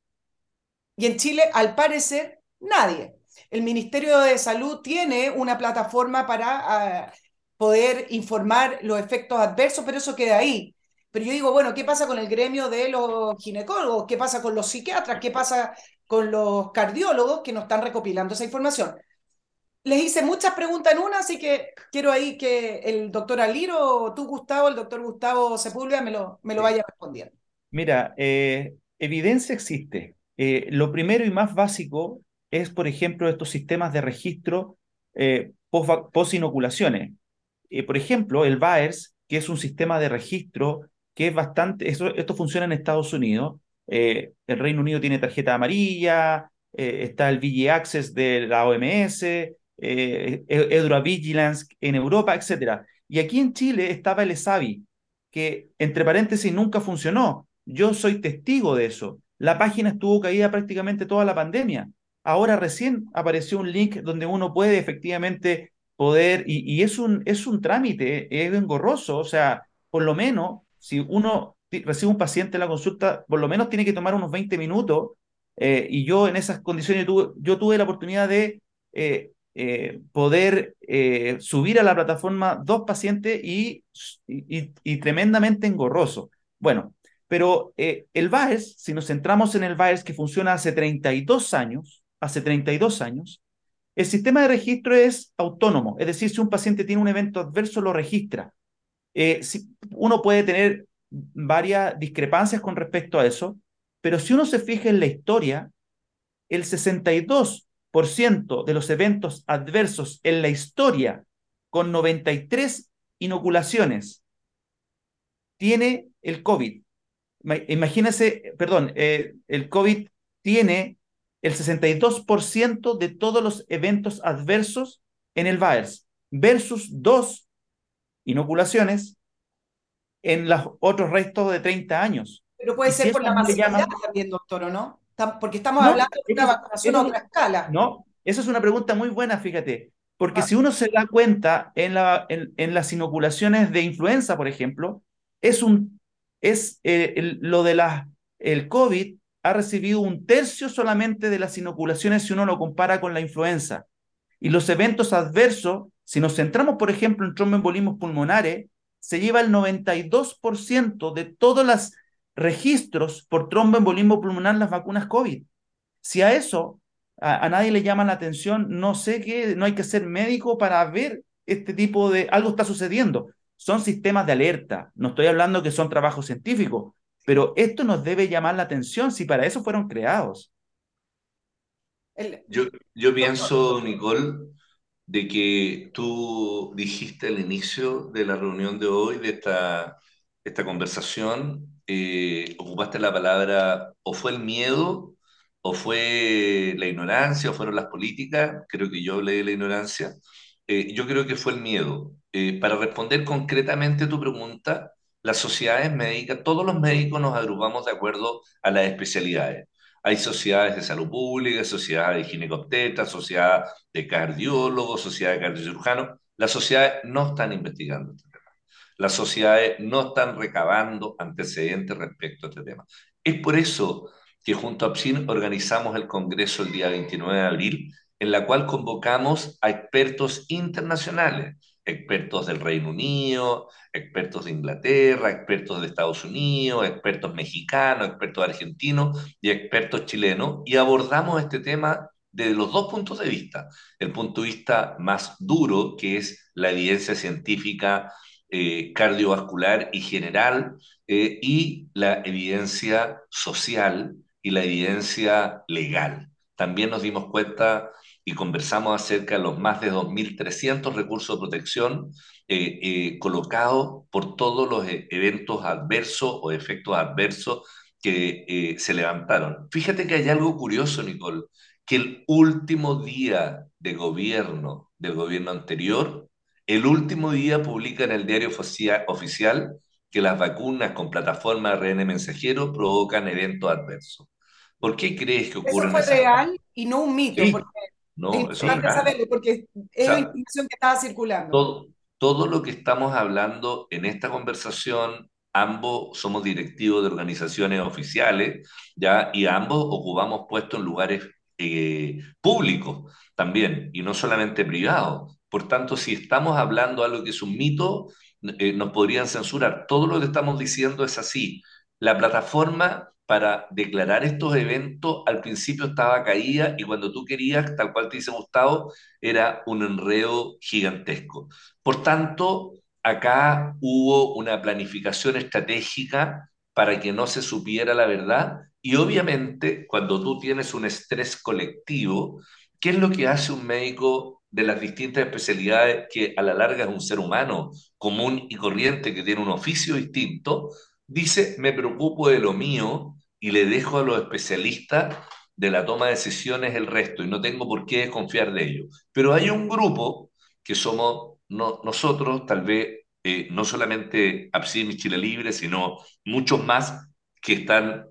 Y en Chile, al parecer, nadie. El Ministerio de Salud tiene una plataforma para ah, poder informar los efectos adversos, pero eso queda ahí. Pero yo digo, bueno, ¿qué pasa con el gremio de los ginecólogos? ¿Qué pasa con los psiquiatras? ¿Qué pasa con los cardiólogos que no están recopilando esa información? Les hice muchas preguntas en una, así que quiero ahí que el doctor Aliro, tú Gustavo, el doctor Gustavo Sepúlveda me lo, me lo vaya respondiendo. Mira, eh, evidencia existe. Eh, lo primero y más básico es, por ejemplo, estos sistemas de registro eh, post-inoculaciones. por ejemplo, el VAERS, que es un sistema de registro que es bastante, esto funciona en Estados Unidos. el Reino Unido tiene tarjeta amarilla, está el VG Access de la OMS, eh, Vigilance en Europa, etc. Y aquí en Chile estaba el ESAVI, que entre paréntesis nunca funcionó. Yo soy testigo de eso. La página estuvo caída prácticamente toda la pandemia. Ahora recién apareció un link donde uno puede efectivamente poder, y, es, un, es un trámite, es engorroso, o sea, por lo menos, si uno recibe un paciente en la consulta, por lo menos tiene que tomar unos 20 minutos, eh, y yo en esas condiciones, tuve, yo tuve la oportunidad de eh, eh, poder eh, subir a la plataforma dos pacientes y, y, tremendamente engorroso. Bueno, pero eh, el VAERS, si nos centramos en el VAERS que funciona hace 32 años, hace 32 años, El sistema de registro es autónomo, es decir, si un paciente tiene un evento adverso, lo registra. Si, uno puede tener varias discrepancias con respecto a eso, pero si uno se fija en la historia, el 62% de los eventos adversos en la historia con 93 inoculaciones tiene el COVID. Imagínense, perdón, eh, el COVID tiene el 62% de todos los eventos adversos en el VAERS versus dos inoculaciones en los otros restos de 30 años. Pero puede ser por la masividad también, doctor, ¿o no? Porque estamos hablando de una vacunación a otra escala. No, esa es una pregunta muy buena, fíjate. Porque ah. si uno se da cuenta en, la, en, las inoculaciones de influenza, por ejemplo, es, un, es eh, lo de la, el COVID ha recibido un tercio solamente de las inoculaciones si uno lo compara con la influenza. Y los eventos adversos, si nos centramos, por ejemplo, en tromboembolismos pulmonares, se lleva el 92% de todos los registros por tromboembolismo pulmonar las vacunas COVID. Si a eso a, nadie le llama la atención, no sé qué, no hay que ser médico para ver este tipo de, algo está sucediendo. Son sistemas de alerta, no estoy hablando que son trabajos científicos, pero esto nos debe llamar la atención si para eso fueron creados. Yo, yo pienso, Nicole, de que tú dijiste al inicio de la reunión de hoy, de esta, esta conversación, eh, ocupaste la palabra o fue el miedo, o fue la ignorancia, o fueron las políticas, creo que yo hablé de la ignorancia, eh, yo creo que fue el miedo. Eh, para responder concretamente tu pregunta, las sociedades médicas, todos los médicos nos agrupamos de acuerdo a las especialidades. Hay sociedades de salud pública, sociedades de ginecoptetas, sociedad de cardiólogos, sociedad de cardiocirujanos. Las sociedades no están investigando. Las sociedades no están recabando antecedentes respecto a este tema. Es por eso que junto a PSIN organizamos el Congreso el día 29 de abril, en la cual convocamos a expertos internacionales expertos del Reino Unido, expertos de Inglaterra, expertos de Estados Unidos, expertos mexicanos, expertos argentinos y expertos chilenos, y abordamos este tema desde los dos puntos de vista. El punto de vista más duro, que es la evidencia científica eh, cardiovascular y general, eh, y la evidencia social y la evidencia legal. También nos dimos cuenta y conversamos acerca de los más de 2.300 recursos de protección eh, eh, colocados por todos los e-, eventos adversos o efectos adversos que se levantaron. Fíjate que hay algo curioso, Nicole, que el último día de gobierno del gobierno anterior, el último día publica en el diario oficial que las vacunas con plataforma ARN mensajero provocan eventos adversos. ¿Por qué crees que ocurre? Eso fue real y no un mito, porque no, es importante saberlo porque es la información que estaba circulando. Todo, todo lo que estamos hablando en esta conversación, ambos somos directivos de organizaciones oficiales, ¿ya? Y ambos ocupamos puestos en lugares eh, públicos también, y no solamente privados. Por tanto, si estamos hablando algo que es un mito, eh, nos podrían censurar. Todo lo que estamos diciendo es así. La plataforma para declarar estos eventos al principio estaba caída y cuando tú querías, tal cual te dice Gustavo, era un enredo gigantesco. Por tanto, acá hubo una planificación estratégica para que no se supiera la verdad y obviamente cuando tú tienes un estrés colectivo, ¿qué es lo que hace un médico de las distintas especialidades que a la larga es un ser humano común y corriente que tiene un oficio distinto? Dice, me preocupo de lo mío y le dejo a los especialistas de la toma de decisiones el resto y no tengo por qué desconfiar de ellos. Pero hay un grupo que somos nosotros, tal vez eh, no solamente Absim y Chile Libre, sino muchos más que están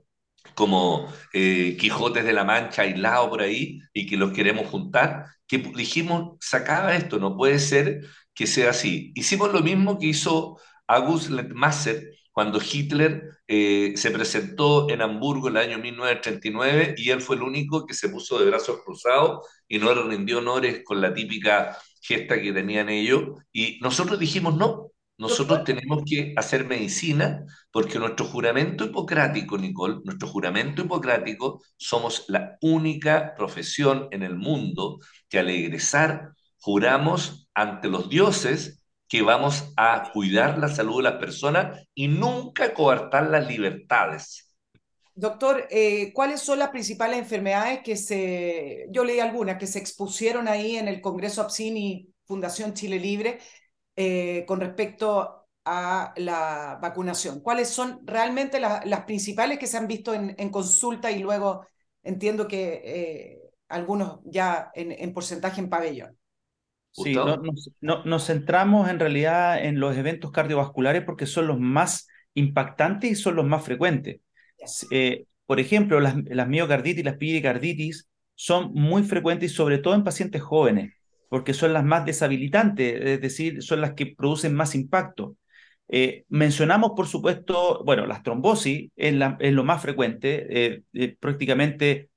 como eh, Quijotes de la Mancha aislados por ahí y que los queremos juntar, que dijimos, sacaba esto, no puede ser que sea así. Hicimos lo mismo que hizo August Lettmasser cuando Hitler eh, se presentó en Hamburgo en el año 1939 y él fue el único que se puso de brazos cruzados y no le rindió honores con la típica gesta que tenían ellos. Y nosotros dijimos, no, Nosotros tenemos que hacer medicina porque nuestro juramento hipocrático, Nicole, nuestro juramento hipocrático, somos la única profesión en el mundo que al egresar juramos ante los dioses que vamos a cuidar la salud de las personas y nunca coartar las libertades. Doctor, eh, ¿cuáles son las principales enfermedades que se, yo leí algunas, que se expusieron ahí en el Congreso APSIN y Fundación Chile Libre eh, con respecto a la vacunación? ¿Cuáles son realmente las principales que se han visto en, consulta y luego entiendo que eh, algunos ya en, porcentaje en pabellón? Sí, nos centramos en realidad en los eventos cardiovasculares porque son los más impactantes y son los más frecuentes. Eh, por ejemplo, las, miocarditis y las pericarditis son muy frecuentes y sobre todo en pacientes jóvenes, porque son las más deshabilitantes, es decir, son las que producen más impacto. Eh, mencionamos, por supuesto, bueno, las trombosis es, lo más frecuente, eh, prácticamente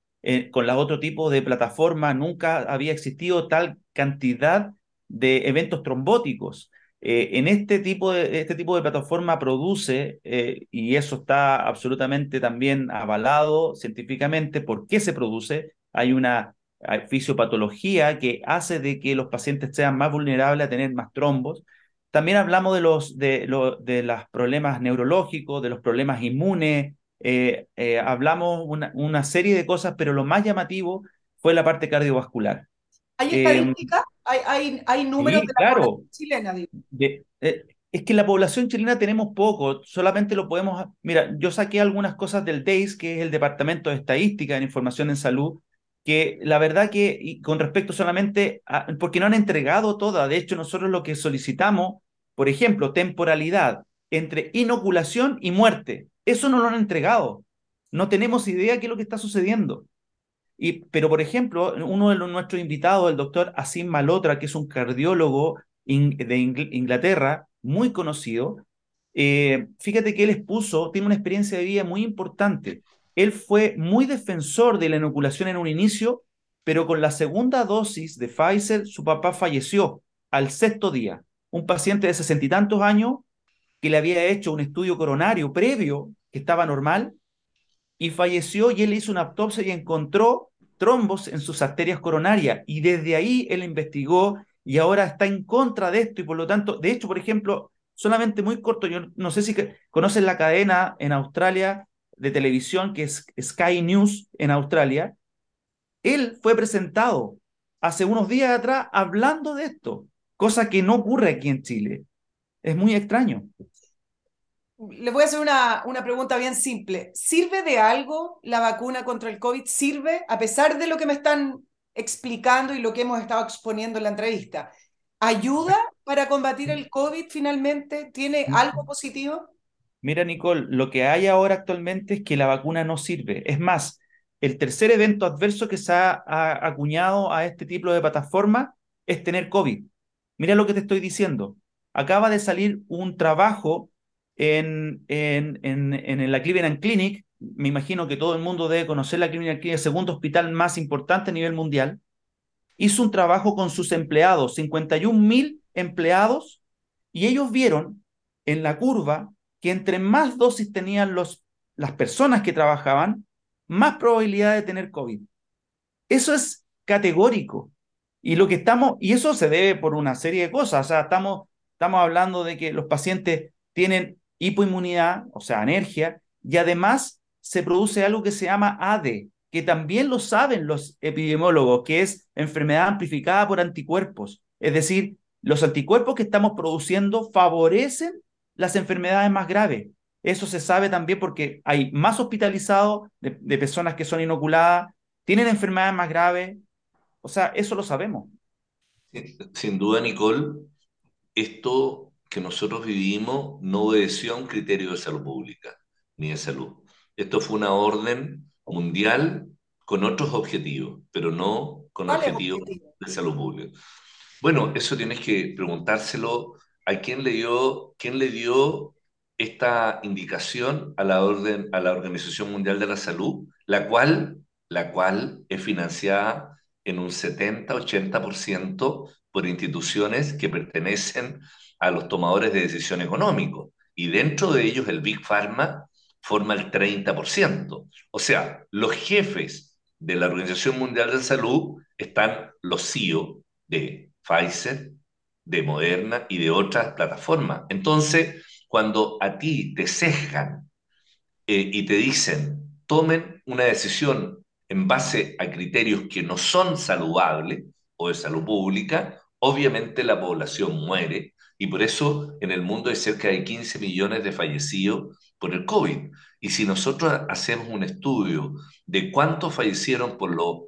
con la otro tipo de plataforma nunca había existido tal cantidad de eventos trombóticos. Eh, en este tipo de, este tipo de plataforma produce, eh, y eso está absolutamente también avalado científicamente, por qué se produce. Hay una fisiopatología que hace de que los pacientes sean más vulnerables a tener más trombos. También hablamos de los, de, de los problemas neurológicos, de los problemas inmunes, eh, hablamos una, una serie de cosas, pero lo más llamativo fue la parte cardiovascular. ¿Hay estadística? ¿Hay, hay, números de la claro. población chilena? Eh, es que la población chilena tenemos poco, solamente lo podemos... Mira, yo saqué algunas cosas del DEIS, que es el Departamento de Estadística en Información en Salud, que la verdad que y con respecto solamente a... porque no han entregado toda, de hecho nosotros lo que solicitamos, por ejemplo, temporalidad entre inoculación y muerte, eso no lo han entregado. No tenemos idea qué es lo que está sucediendo pero, por ejemplo, uno de nuestros invitados, el doctor Asim Malotra, que es un cardiólogo de Inglaterra, muy conocido, eh, fíjate que él expuso, tiene una experiencia de vida muy importante. Él fue muy defensor de la inoculación en un inicio, pero con la segunda dosis de Pfizer, su papá falleció al sexto día. Un paciente de sesenta y tantos años que le había hecho un estudio coronario previo, que estaba normal, y falleció y él hizo una autopsia y encontró trombos en sus arterias coronarias y desde ahí él investigó y ahora está en contra de esto y por lo tanto, de hecho, por ejemplo, solamente muy corto, yo no sé si conocen la cadena en Australia de televisión que es Sky News en Australia, él fue presentado hace unos días atrás hablando de esto, cosa que no ocurre aquí en Chile. Es muy extraño le voy a hacer una, una pregunta bien simple. ¿Sirve de algo la vacuna contra el COVID? ¿Sirve, a pesar de lo que me están explicando y lo que hemos estado exponiendo en la entrevista? ¿Ayuda para combatir el COVID finalmente? ¿Tiene algo positivo? Mira, Nicole, lo que hay ahora actualmente es que la vacuna no sirve. Es más, el tercer evento adverso que se ha, acuñado a este tipo de plataforma es tener COVID. Mira lo que te estoy diciendo. Acaba de salir un trabajo en, en, en, en la Cleveland Clinic, me imagino que todo el mundo debe conocer la Cleveland Clinic, el segundo hospital más importante a nivel mundial, hizo un trabajo con sus empleados, 51 mil empleados, y ellos vieron en la curva que entre más dosis tenían los, las personas que trabajaban, más probabilidad de tener COVID. Eso es categórico. Y lo que estamos, y eso se debe por una serie de cosas. O sea, estamos, estamos hablando de que los pacientes tienen hipoinmunidad, o sea, alergia, y además se produce algo que se llama ADE, que también lo saben los epidemiólogos, que es enfermedad amplificada por anticuerpos. Es decir, los anticuerpos que estamos produciendo favorecen las enfermedades más graves. Eso se sabe también porque hay más hospitalizados de, de personas que son inoculadas, tienen enfermedades más graves. O sea, eso lo sabemos. Sin duda, Nicole, esto que nosotros vivimos no obedeció a un criterio de salud pública ni de salud. Esto fue una orden mundial con otros objetivos, pero no con objetivos de salud pública. Bueno, eso tienes que preguntárselo a quién le dio, quién le dio esta indicación a la orden, a la Organización Mundial de la Salud, la cual, la cual es financiada en un 70-80% por instituciones que pertenecen a los tomadores de decisión económicos. Y dentro de ellos el Big Pharma forma el 30%. O sea, los jefes de la Organización Mundial de Salud están los CEO de Pfizer, de Moderna y de otras plataformas. Entonces, cuando a ti te cejan eh, y te dicen, tomen una decisión en base a criterios que no son saludables o de salud pública, obviamente la población muere y por eso en el mundo hay cerca de 15 millones de fallecidos por el COVID. Y si nosotros hacemos un estudio de cuántos fallecieron por los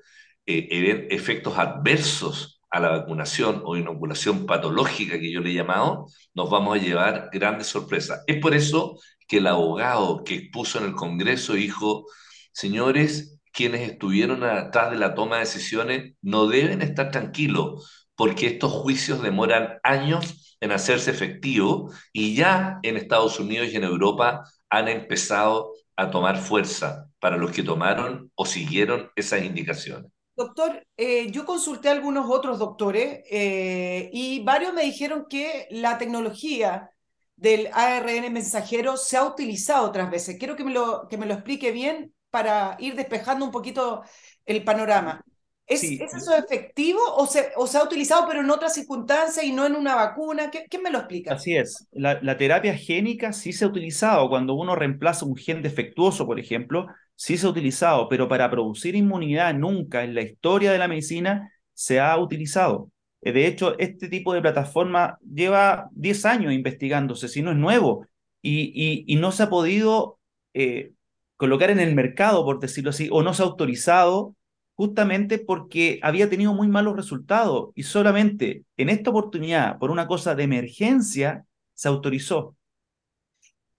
eh, efectos adversos a la vacunación o inoculación patológica que yo le he llamado, nos vamos a llevar grandes sorpresas. Es por eso que el abogado que expuso en el Congreso dijo, señores, quienes estuvieron atrás de la toma de decisiones no deben estar tranquilos, porque estos juicios demoran años en hacerse efectivos y ya en Estados Unidos y en Europa han empezado a tomar fuerza para los que tomaron o siguieron esas indicaciones. Doctor, eh, yo consulté a algunos otros doctores eh, y varios me dijeron que la tecnología del ARN mensajero se ha utilizado otras veces. Quiero que me lo, que me lo explique bien para ir despejando un poquito el panorama. ¿Es, eso efectivo o se, o se, ha utilizado pero en otras circunstancias y no en una vacuna? ¿Quién me lo explica? Así es. La, la, terapia génica sí se ha utilizado. Cuando uno reemplaza un gen defectuoso, por ejemplo, sí se ha utilizado, pero para producir inmunidad nunca en la historia de la medicina se ha utilizado. Eh, de hecho, este tipo de plataforma lleva 10 años investigándose, si no es nuevo, y, y, y no se ha podido eh, colocar en el mercado, por decirlo así, o no se ha autorizado justamente porque había tenido muy malos resultados y solamente en esta oportunidad, por una cosa de emergencia, se autorizó.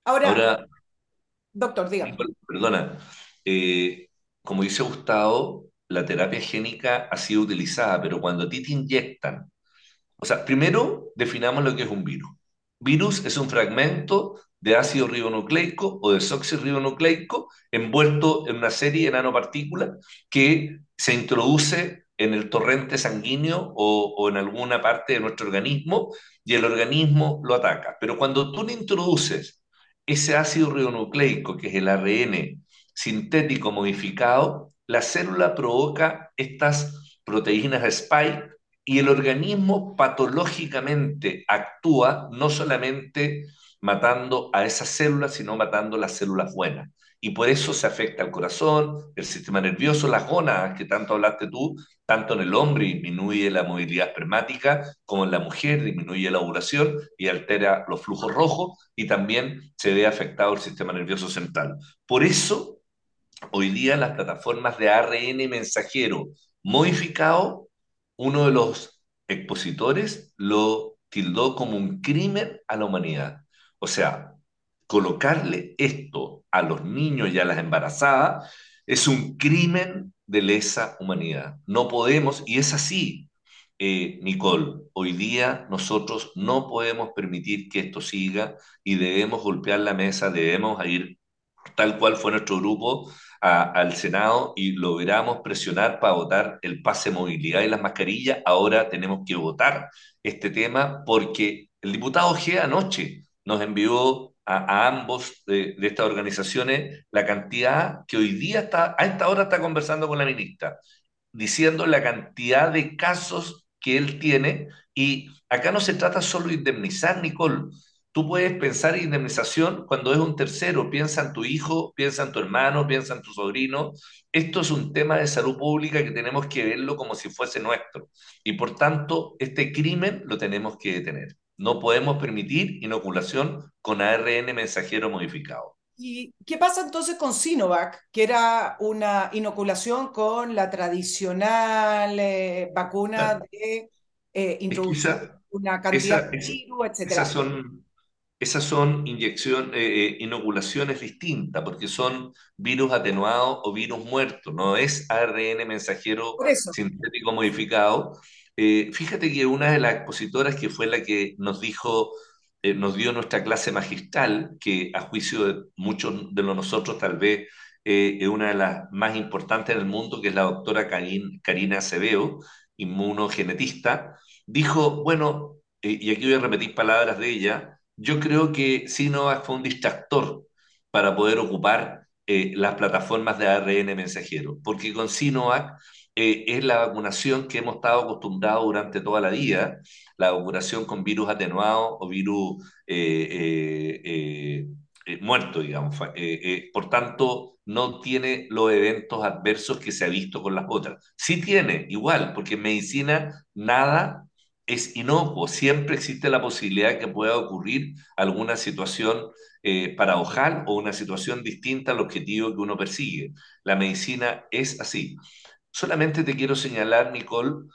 Ahora, doctor, dígame. Perdona, eh, como dice Gustavo, la terapia génica ha sido utilizada, pero cuando a ti te inyectan, o sea, primero definamos lo que es un virus. Virus es un fragmento de ácido ribonucleico o desoxirribonucleico envuelto en una serie de nanopartículas que se introduce en el torrente sanguíneo o, o, en alguna parte de nuestro organismo y el organismo lo ataca. Pero cuando tú le introduces ese ácido ribonucleico, que es el ARN sintético modificado, la célula provoca estas proteínas spike y el organismo patológicamente actúa no solamente matando a esas células, sino matando las células buenas. Y por eso se afecta al corazón, el sistema nervioso, las gónadas, que tanto hablaste tú, tanto en el hombre disminuye la movilidad espermática, como en la mujer disminuye la ovulación y altera los flujos rojos, y también se ve afectado el sistema nervioso central. Por eso, hoy día las plataformas de ARN mensajero modificado, uno de los expositores lo tildó como un crimen a la humanidad o sea, colocarle esto a los niños y a las embarazadas es un crimen de lesa humanidad. No podemos, y es así, eh, Nicole, hoy día nosotros no podemos permitir que esto siga y debemos golpear la mesa, debemos ir tal cual fue nuestro grupo al Senado y logramos presionar para votar el pase de movilidad y las mascarillas. Ahora tenemos que votar este tema porque el diputado G anoche nos envió a, ambos de, estas organizaciones la cantidad que hoy día está, a esta hora está conversando con la ministra, diciendo la cantidad de casos que él tiene. Y acá no se trata solo de indemnizar, Nicole. Tú puedes pensar en indemnización cuando es un tercero. Piensa en tu hijo, piensa en tu hermano, piensa en tu sobrino. Esto es un tema de salud pública que tenemos que verlo como si fuese nuestro. Y por tanto, este crimen lo tenemos que detener. No podemos permitir inoculación con ARN mensajero modificado. ¿Y qué pasa entonces con Sinovac, que era una inoculación con la tradicional eh, vacuna de eh, introducir una cantidad de virus, etcétera? Esas son, esas son inyección, eh, inoculaciones distintas, porque son virus atenuados o virus muertos, no es ARN mensajero sintético modificado. Eh, fíjate que una de las expositoras que fue la que nos dijo, eh, nos dio nuestra clase magistral, que a juicio de muchos de nosotros tal vez eh, es una de las más importantes en el mundo, que es la doctora Karina Acevedo, inmunogenetista, dijo, bueno, eh, y aquí voy a repetir palabras de ella, yo creo que Sinovac fue un distractor para poder ocupar eh, las plataformas de ARN mensajero, porque con Sinovac eh, es la vacunación que hemos estado acostumbrados durante toda la vida, la vacunación con virus atenuado o virus muerto, digamos. por tanto, no tiene los eventos adversos que se ha visto con las otras. Sí tiene, igual, porque en medicina nada es inocuo, siempre existe la posibilidad que pueda ocurrir alguna situación eh, paradojal o una situación distinta al objetivo que uno persigue. La medicina es así. Solamente te quiero señalar, Nicole,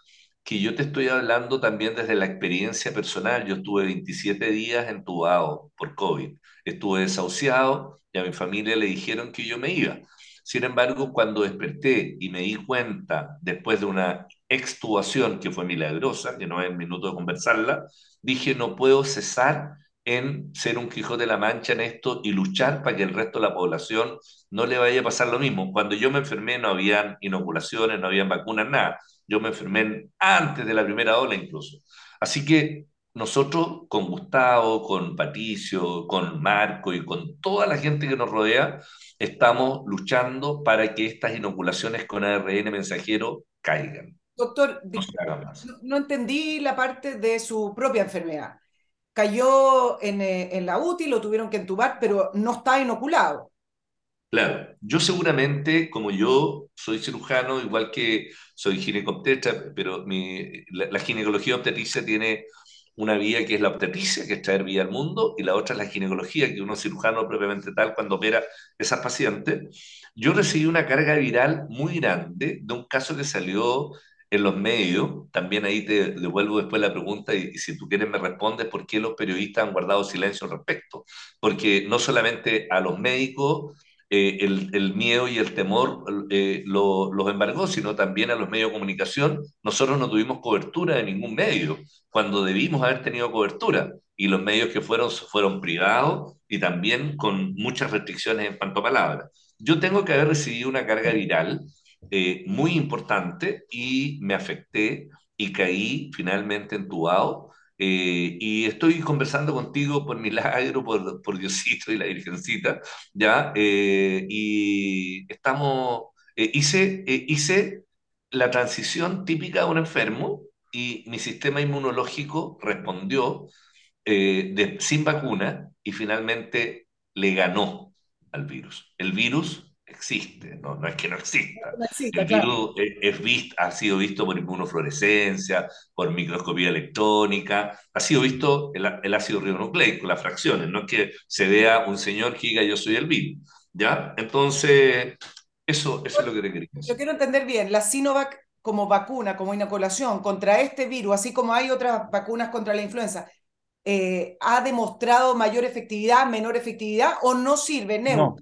que yo te estoy hablando también desde la experiencia personal. Yo estuve 27 días entubado por COVID. Estuve desahuciado y a mi familia le dijeron que yo me iba. Sin embargo, cuando desperté y me di cuenta, después de una extubación que fue milagrosa, que no es el minuto de conversarla, dije, no puedo cesar en ser un Quijote de la Mancha en esto y luchar para que el resto de la población no le vaya a pasar lo mismo. Cuando yo me enfermé no habían inoculaciones, no habían vacunas, nada. Yo me enfermé antes de la primera ola incluso. Así que nosotros con Gustavo, con Patricio, con Marco y con toda la gente que nos rodea, estamos luchando para que estas inoculaciones con ARN mensajero caigan. Doctor, no, entendí la parte de su propia enfermedad. Cayó en, eh, en la UTI, lo tuvieron que entubar, pero no está inoculado. Claro, yo seguramente, como yo soy cirujano, igual que soy ginecobstetra, pero mi, la, ginecología obstetricia tiene una vía que es la obstetricia, que es traer vida al mundo, y la otra es la ginecología, que uno cirujano propiamente tal cuando opera esas pacientes. Yo recibí una carga viral muy grande de un caso que salió en los medios, también ahí te devuelvo después la pregunta y, si tú quieres me respondes por qué los periodistas han guardado silencio al respecto. Porque no solamente a los médicos eh, el, el, miedo y el temor eh, lo, los embargó, sino también a los medios de comunicación. Nosotros no tuvimos cobertura de ningún medio cuando debimos haber tenido cobertura y los medios que fueron fueron privados y también con muchas restricciones en cuanto a palabras. Yo tengo que haber recibido una carga viral eh, muy importante y me afecté y caí finalmente entubado eh, y estoy conversando contigo por milagro, por, por Diosito y la Virgencita, ¿ya? Eh, y estamos, eh, hice, hice la transición típica de un enfermo y mi sistema inmunológico respondió de, sin vacuna y finalmente le ganó al virus. El virus existe, no, no es que no exista. el virus es, visto, ha sido visto por inmunofluorescencia, por microscopía electrónica, ha sido visto el, el, ácido ribonucleico, las fracciones, no es que se vea un señor que diga yo soy el virus, ¿ya? Entonces, eso, eso es lo que te quería decir. Yo quiero entender bien, la Sinovac como vacuna, como inoculación contra este virus, así como hay otras vacunas contra la influenza, eh, ¿ha demostrado mayor efectividad, menor efectividad o no sirve? No.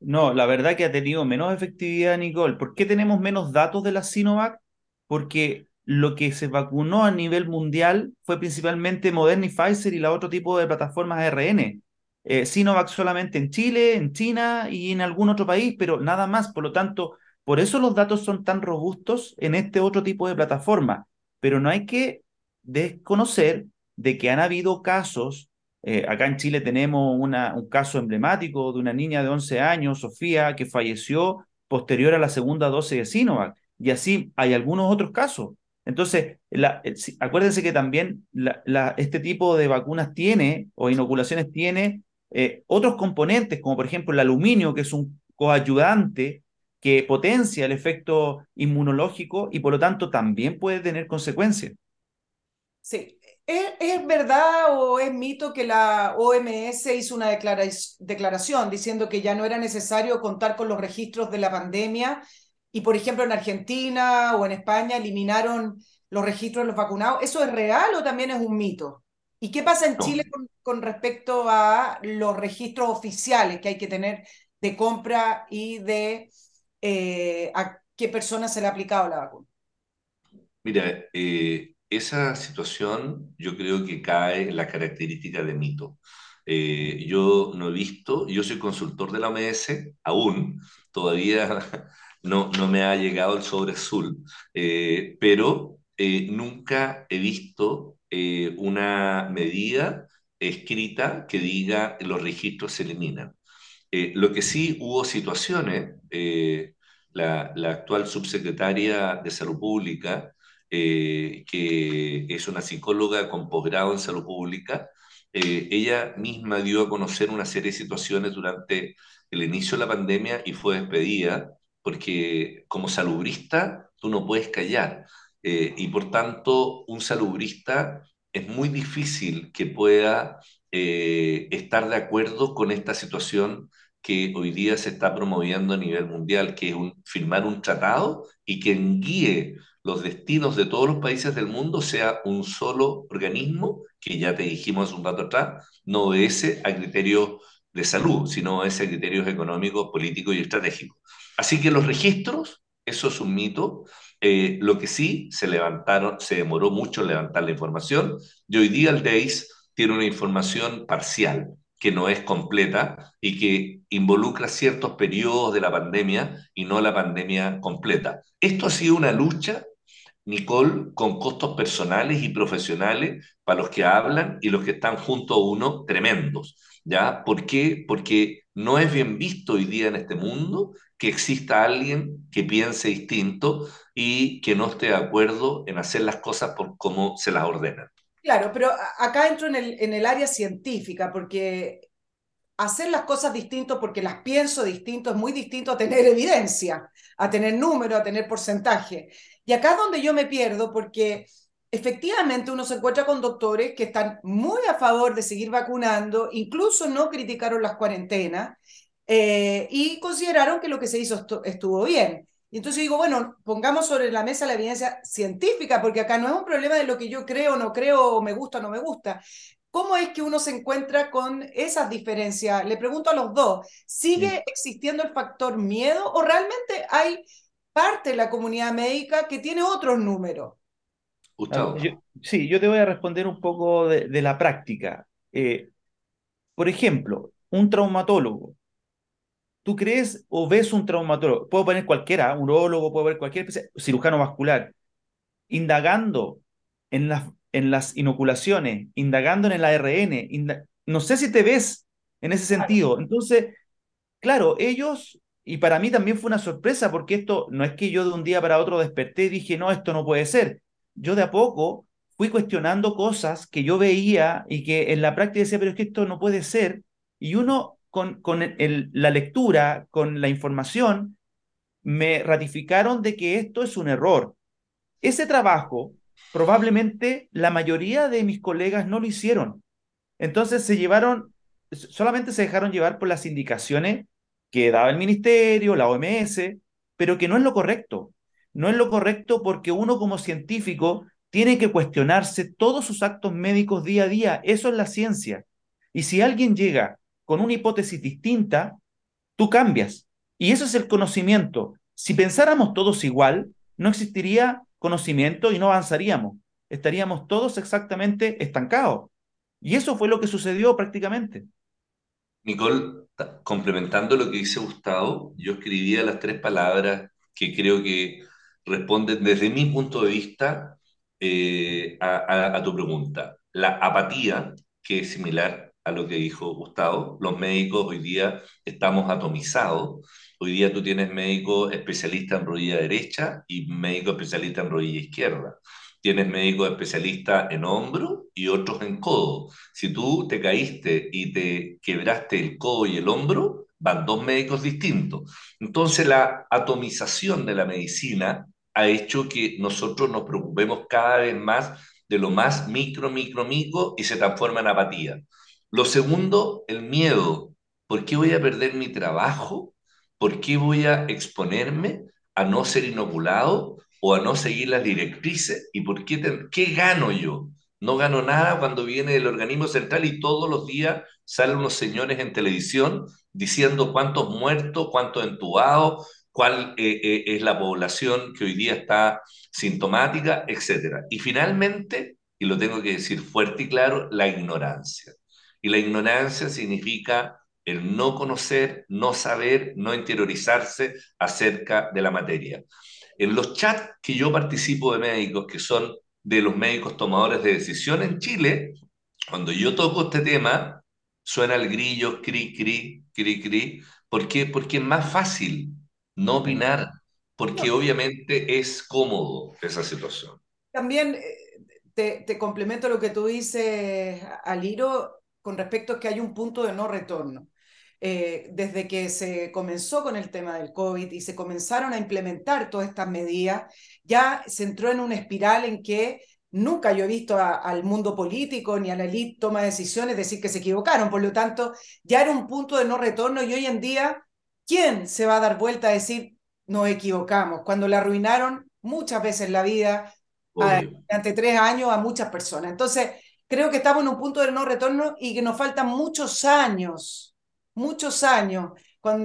No, la verdad que ha tenido menos efectividad, Nicole. ¿Por qué tenemos menos datos de la Sinovac? Porque lo que se vacunó a nivel mundial fue principalmente Moderna y Pfizer y la otro tipo de plataformas ARN. Eh, Sinovac solamente en Chile, en China y en algún otro país, pero nada más. Por lo tanto, por eso los datos son tan robustos en este otro tipo de plataforma. Pero no hay que desconocer de que han habido casos eh, acá en Chile tenemos un caso emblemático de una niña de 11 años, Sofía, que falleció posterior a la segunda dosis de Sinovac. Y así hay algunos otros casos. Entonces, la, acuérdense que también este tipo de vacunas tiene o inoculaciones tiene eh, otros componentes, como por ejemplo el aluminio, que es un coayudante que potencia el efecto inmunológico y por lo tanto también puede tener consecuencias. Sí, ¿Es, verdad o es mito que la OMS hizo una declaración diciendo que ya no era necesario contar con los registros de la pandemia y, por ejemplo, en Argentina o en España eliminaron los registros de los vacunados? ¿Eso es real o también es un mito? ¿Y qué pasa en Chile con, respecto a los registros oficiales que hay que tener de compra y de eh, a qué personas se le ha aplicado la vacuna? Mira, eh, esa situación yo creo que cae en la característica de mito. Eh, yo no he visto, yo soy consultor de la OMS, aún, todavía no, no me ha llegado el sobre azul, eh, pero eh, nunca he visto una medida escrita que diga los registros se eliminan. Lo que sí hubo situaciones, la, actual subsecretaria de Salud Pública, que es una psicóloga con posgrado en salud pública, ella misma dio a conocer una serie de situaciones durante el inicio de la pandemia y fue despedida porque como salubrista tú no puedes callar. Eh, y por tanto, un salubrista es muy difícil que pueda eh, estar de acuerdo con esta situación que hoy día se está promoviendo a nivel mundial, que es un, firmar un tratado y que guíe los destinos de todos los países del mundo sea un solo organismo, que ya te dijimos un rato atrás, no obedece a criterios de salud, sino obedece a criterios económicos, políticos y estratégicos. Así que los registros, eso es un mito, eh, lo que sí, se levantaron, se demoró mucho levantar la información y hoy día el DEIS tiene una información parcial que no es completa y que involucra ciertos periodos de la pandemia y no la pandemia completa. Esto ha sido una lucha, Nicole, con costos personales y profesionales para los que hablan y los que están junto a uno tremendos. ¿Ya? ¿Por qué? Porque no es bien visto hoy día en este mundo que exista alguien que piense distinto y que no esté de acuerdo en hacer las cosas por cómo se las ordenan. Claro, pero acá entro en el, en el área científica, porque hacer las cosas distinto porque las pienso distinto es muy distinto a tener evidencia, a tener número, a tener porcentaje. Y acá es donde yo me pierdo porque efectivamente uno se encuentra con doctores que están muy a favor de seguir vacunando, incluso no criticaron las cuarentenas eh, y consideraron que lo que se hizo estuvo bien. Y entonces digo, bueno, pongamos sobre la mesa la evidencia científica, porque acá no es un problema de lo que yo creo, no creo, o me gusta o no me gusta. ¿Cómo es que uno se encuentra con esas diferencias? Le pregunto a los dos, ¿sigue existiendo el factor miedo o realmente hay parte de la comunidad médica que tiene otros números? Gustavo. sí, yo te voy a responder un poco de, la práctica. Eh, por ejemplo, un traumatólogo. ¿Tú crees o ves un traumatólogo? Puedo poner cualquiera, un urologo, puedo ver cualquier cirujano vascular, indagando en las, en las inoculaciones, indagando en el ARN. no sé si te ves en ese sentido. Entonces, claro, ellos, y para mí también fue una sorpresa, porque esto no es que yo de un día para otro desperté y dije, no, esto no puede ser yo de a poco fui cuestionando cosas que yo veía y que en la práctica decía, pero es que esto no puede ser. Y uno con, con la lectura, con la información, me ratificaron de que esto es un error. Ese trabajo, probablemente la mayoría de mis colegas no lo hicieron. Entonces se llevaron, solamente se dejaron llevar por las indicaciones que daba el ministerio, la OMS, pero que no es lo correcto no es lo correcto porque uno como científico tiene que cuestionarse todos sus actos médicos día a día. Eso es la ciencia. Y si alguien llega con una hipótesis distinta, tú cambias. Y eso es el conocimiento. Si pensáramos todos igual, no existiría conocimiento y no avanzaríamos. Estaríamos todos exactamente estancados. Y eso fue lo que sucedió prácticamente. Nicole, complementando lo que dice Gustavo, yo escribía las tres palabras que creo que responden desde mi punto de vista eh, a, tu pregunta. La apatía, que es similar a lo que dijo Gustavo, los médicos hoy día estamos atomizados. Hoy día tú tienes médico especialista en rodilla derecha y médico especialista en rodilla izquierda. Tienes médico especialista en hombro y otros en codo. Si tú te caíste y te quebraste el codo y el hombro, van dos médicos distintos. Entonces la atomización de la medicina ha hecho que nosotros nos preocupemos cada vez más de lo más micro, micro, micro y se transforma en apatía. Lo segundo, el miedo. ¿Por qué voy a perder mi trabajo? ¿Por qué voy a exponerme a no ser inoculado o a no seguir las directrices? ¿Y por qué, qué gano yo? No gano nada cuando viene el organismo central y todos los días salen unos señores en televisión diciendo cuántos muertos, cuántos entubados, cuál eh, eh, es la población que hoy día está sintomática, etc. Y finalmente, y lo tengo que decir fuerte y claro, la ignorancia. Y la ignorancia significa el no conocer, no saber, no interiorizarse acerca de la materia. En los chats que yo participo de médicos, que son de los médicos tomadores de decisión en Chile, cuando yo toco este tema, suena el grillo, cri, cri, cri, cri. ¿Por qué? Porque es más fácil no opinar, porque obviamente es cómodo esa situación. También eh, te, complemento lo que tú dices, Aliro, con respecto a que hay un punto de no retorno. Eh, desde que se comenzó con el tema del COVID y se comenzaron a implementar todas estas medidas, ya se entró en una espiral en que nunca yo he visto al mundo político ni a la élite toma decisiones decir que se equivocaron. Por lo tanto, ya era un punto de no retorno y hoy en día, ¿quién se va a dar vuelta a decir nos equivocamos? Cuando le arruinaron muchas veces la vida durante tres años a muchas personas. Entonces, creo que estamos en un punto de no retorno y que nos faltan muchos años, muchos años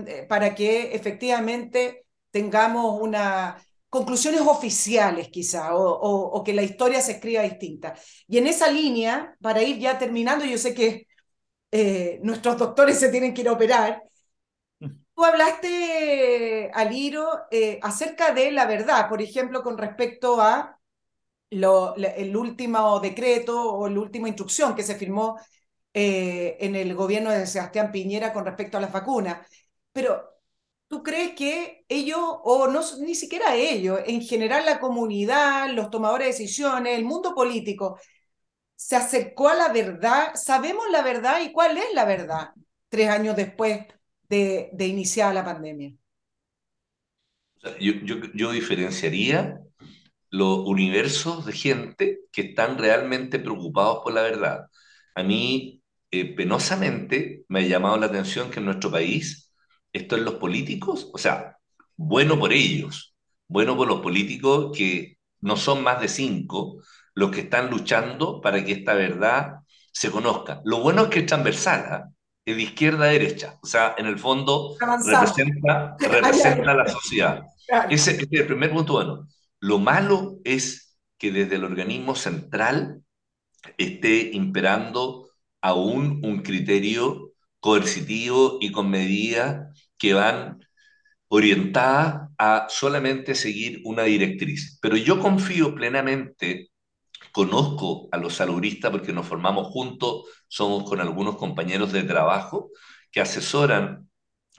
eh, para que efectivamente tengamos una conclusiones oficiales quizá, o, que la historia se escriba distinta. Y en esa línea, para ir ya terminando, yo sé que eh, nuestros doctores se tienen que ir a operar, tú hablaste, Aliro, eh, acerca de la verdad, por ejemplo, con respecto a lo, el último decreto o la última instrucción que se firmó eh, en el gobierno de Sebastián Piñera con respecto a las vacunas. Pero ¿Tú crees que ellos, o no, ni siquiera ellos, en general la comunidad, los tomadores de decisiones, el mundo político, se acercó a la verdad? ¿Sabemos la verdad y cuál es la verdad tres años después de, de iniciar la pandemia? Yo, yo, yo diferenciaría los universos de gente que están realmente preocupados por la verdad. A mí, eh, penosamente, me ha llamado la atención que en nuestro país esto en los políticos, o sea, bueno por ellos, bueno por los políticos que no son más de cinco los que están luchando para que esta verdad se conozca. Lo bueno es que es transversal, es de izquierda a derecha, o sea, en el fondo representa, representa la sociedad. Ese, ese, es el primer punto bueno. Lo malo es que desde el organismo central esté imperando aún un criterio coercitivo y con medidas que van orientadas a solamente seguir una directriz. Pero yo confío plenamente, conozco a los saludistas porque nos formamos juntos, somos con algunos compañeros de trabajo que asesoran,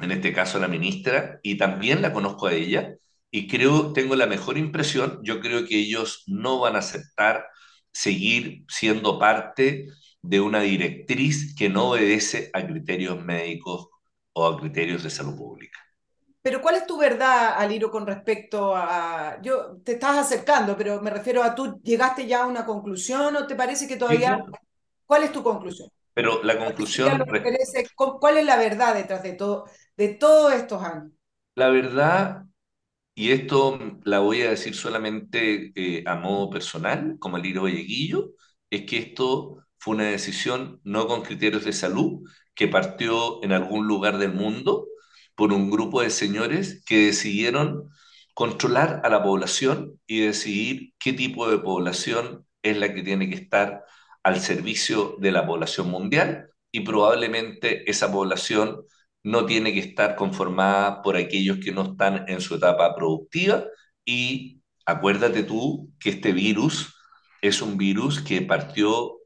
en este caso a la ministra, y también la conozco a ella, y creo, tengo la mejor impresión, yo creo que ellos no van a aceptar seguir siendo parte de una directriz que no obedece a criterios médicos o a criterios de salud pública. Pero ¿cuál es tu verdad, Aliro, con respecto a... Yo te estás acercando, pero me refiero a tú llegaste ya a una conclusión o te parece que todavía... ¿Cuál es tu conclusión? Pero la conclusión... ¿Cuál es la verdad detrás de, todo, de todos estos años? La verdad, y esto la voy a decir solamente eh, a modo personal, como Aliro Valleguillo, es que esto fue una decisión no con criterios de salud, que partió en algún lugar del mundo por un grupo de señores que decidieron controlar a la población y decidir qué tipo de población es la que tiene que estar al servicio de la población mundial y probablemente esa población no tiene que estar conformada por aquellos que no están en su etapa productiva y acuérdate tú que este virus es un virus que partió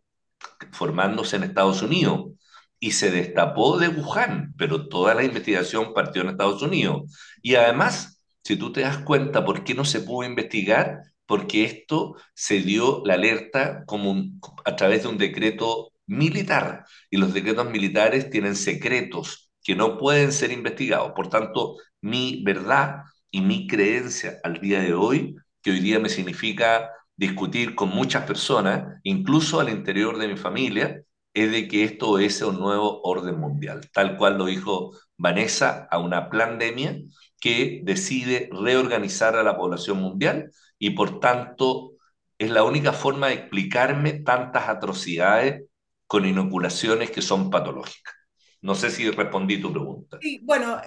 formándose en Estados Unidos y se destapó de Wuhan, pero toda la investigación partió en Estados Unidos. Y además, si tú te das cuenta por qué no se pudo investigar, porque esto se dio la alerta como a través de un decreto militar, y los decretos militares tienen secretos que no pueden ser investigados. Por tanto, mi verdad y mi creencia al día de hoy, que hoy día me significa discutir con muchas personas, incluso al interior de mi familia, es de que esto es un nuevo orden mundial, tal cual lo dijo Vanessa, a una pandemia que decide reorganizar a la población mundial y por tanto es la única forma de explicarme tantas atrocidades con inoculaciones que son patológicas. No sé si respondí tu pregunta. Sí, bueno,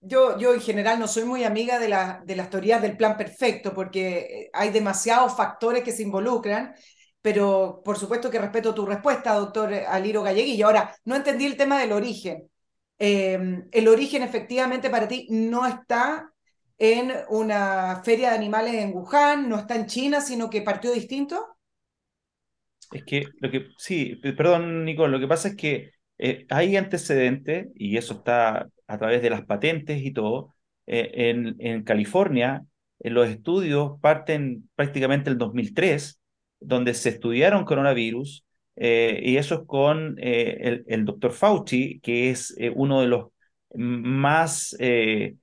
yo, yo en general no soy muy amiga de, la, de las teorías del plan perfecto porque hay demasiados factores que se involucran pero por supuesto que respeto tu respuesta, doctor Aliro Galleguillo. Ahora, no entendí el tema del origen. Eh, el origen efectivamente para ti no está en una feria de animales en Wuhan, no está en China, sino que partió distinto? Es que lo que, sí, perdón, Nicole, lo que pasa es que eh, hay antecedentes, y eso está a través de las patentes y todo, eh, en, California, en los estudios parten prácticamente el 2003, donde se estudiaron coronavirus, eh, y eso es con el, doctor Fauci, que es uno de los más, de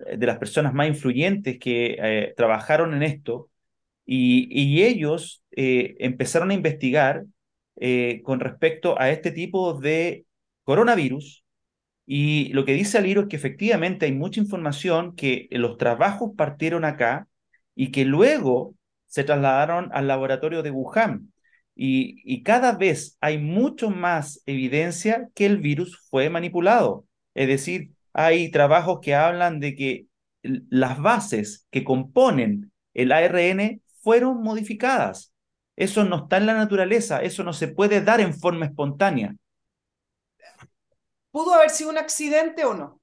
las personas más influyentes que trabajaron en esto, y ellos empezaron a investigar eh, con respecto a este tipo de coronavirus. Y lo que dice Aliro es que efectivamente hay mucha información que los trabajos partieron acá y que luego se trasladaron al laboratorio de Wuhan. Y, y cada vez hay mucho más evidencia que el virus fue manipulado. Es decir, hay trabajos que hablan de que las bases que componen el ARN fueron modificadas. Eso no está en la naturaleza, eso no se puede dar en forma espontánea. ¿Pudo haber sido un accidente o no?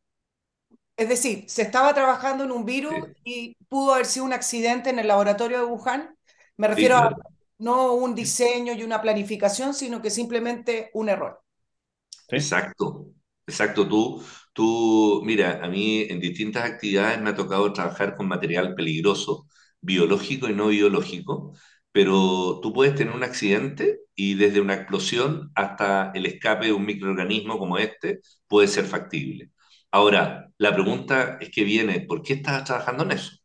Es decir, se estaba trabajando en un virus y pudo haber sido un accidente en el laboratorio de Wuhan. Me refiero a no un diseño y una planificación, sino que simplemente un error. Exacto, exacto. Tú, tú, mira, a mí en distintas actividades me ha tocado trabajar con material peligroso, biológico y no biológico, pero tú puedes tener un accidente y desde una explosión hasta el escape de un microorganismo como este puede ser factible. Ahora, la pregunta es que viene, ¿por qué estás trabajando en eso?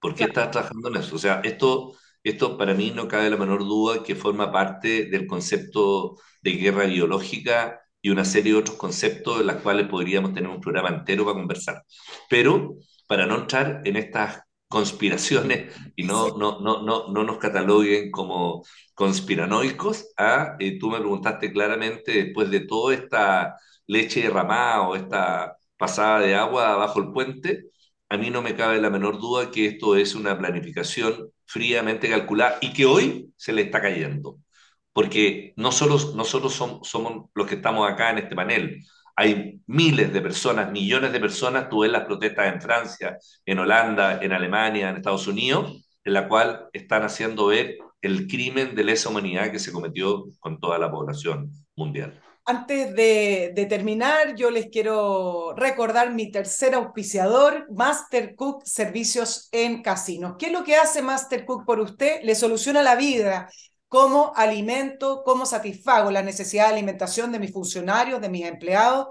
¿Por qué estás trabajando en eso? O sea, esto, esto para mí no cabe la menor duda que forma parte del concepto de guerra biológica y una serie de otros conceptos de los cuales podríamos tener un programa entero para conversar. Pero para no entrar en estas conspiraciones y no, no, no, no, no nos cataloguen como conspiranoicos. ¿ah? Eh, tú me preguntaste claramente, después de toda esta leche derramada o esta pasada de agua bajo el puente, a mí no me cabe la menor duda que esto es una planificación fríamente calculada y que hoy se le está cayendo. Porque no solo, no solo somos, somos los que estamos acá en este panel, hay miles de personas, millones de personas, tú ves las protestas en Francia, en Holanda, en Alemania, en Estados Unidos, en la cual están haciendo ver el crimen de lesa humanidad que se cometió con toda la población mundial. Antes de, terminar, yo les quiero recordar mi tercer auspiciador, Master Cook Servicios en Casinos. ¿Qué es lo que hace Master Cook por usted? Le soluciona la vida cómo alimento, cómo satisfago la necesidad de alimentación de mis funcionarios, de mis empleados,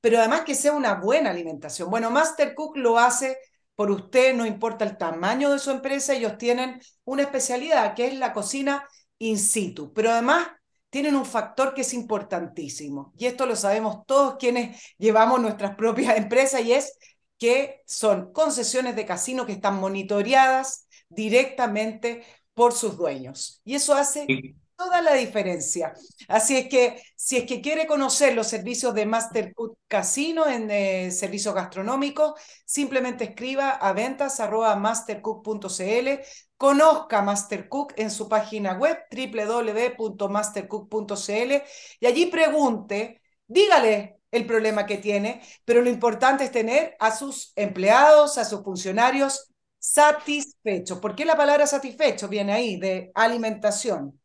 pero además que sea una buena alimentación. Bueno, Master Cook lo hace por usted, no importa el tamaño de su empresa, ellos tienen una especialidad que es la cocina in situ, pero además tienen un factor que es importantísimo, y esto lo sabemos todos quienes llevamos nuestras propias empresas, y es que son concesiones de casino que están monitoreadas directamente por sus dueños. Y eso hace toda la diferencia. Así es que si es que quiere conocer los servicios de Mastercook Casino en eh, servicios gastronómicos, simplemente escriba a ventas mastercook.cl, conozca Mastercook en su página web www.mastercook.cl y allí pregunte, dígale el problema que tiene, pero lo importante es tener a sus empleados, a sus funcionarios satisfecho. ¿Por qué la palabra satisfecho viene ahí, de alimentación?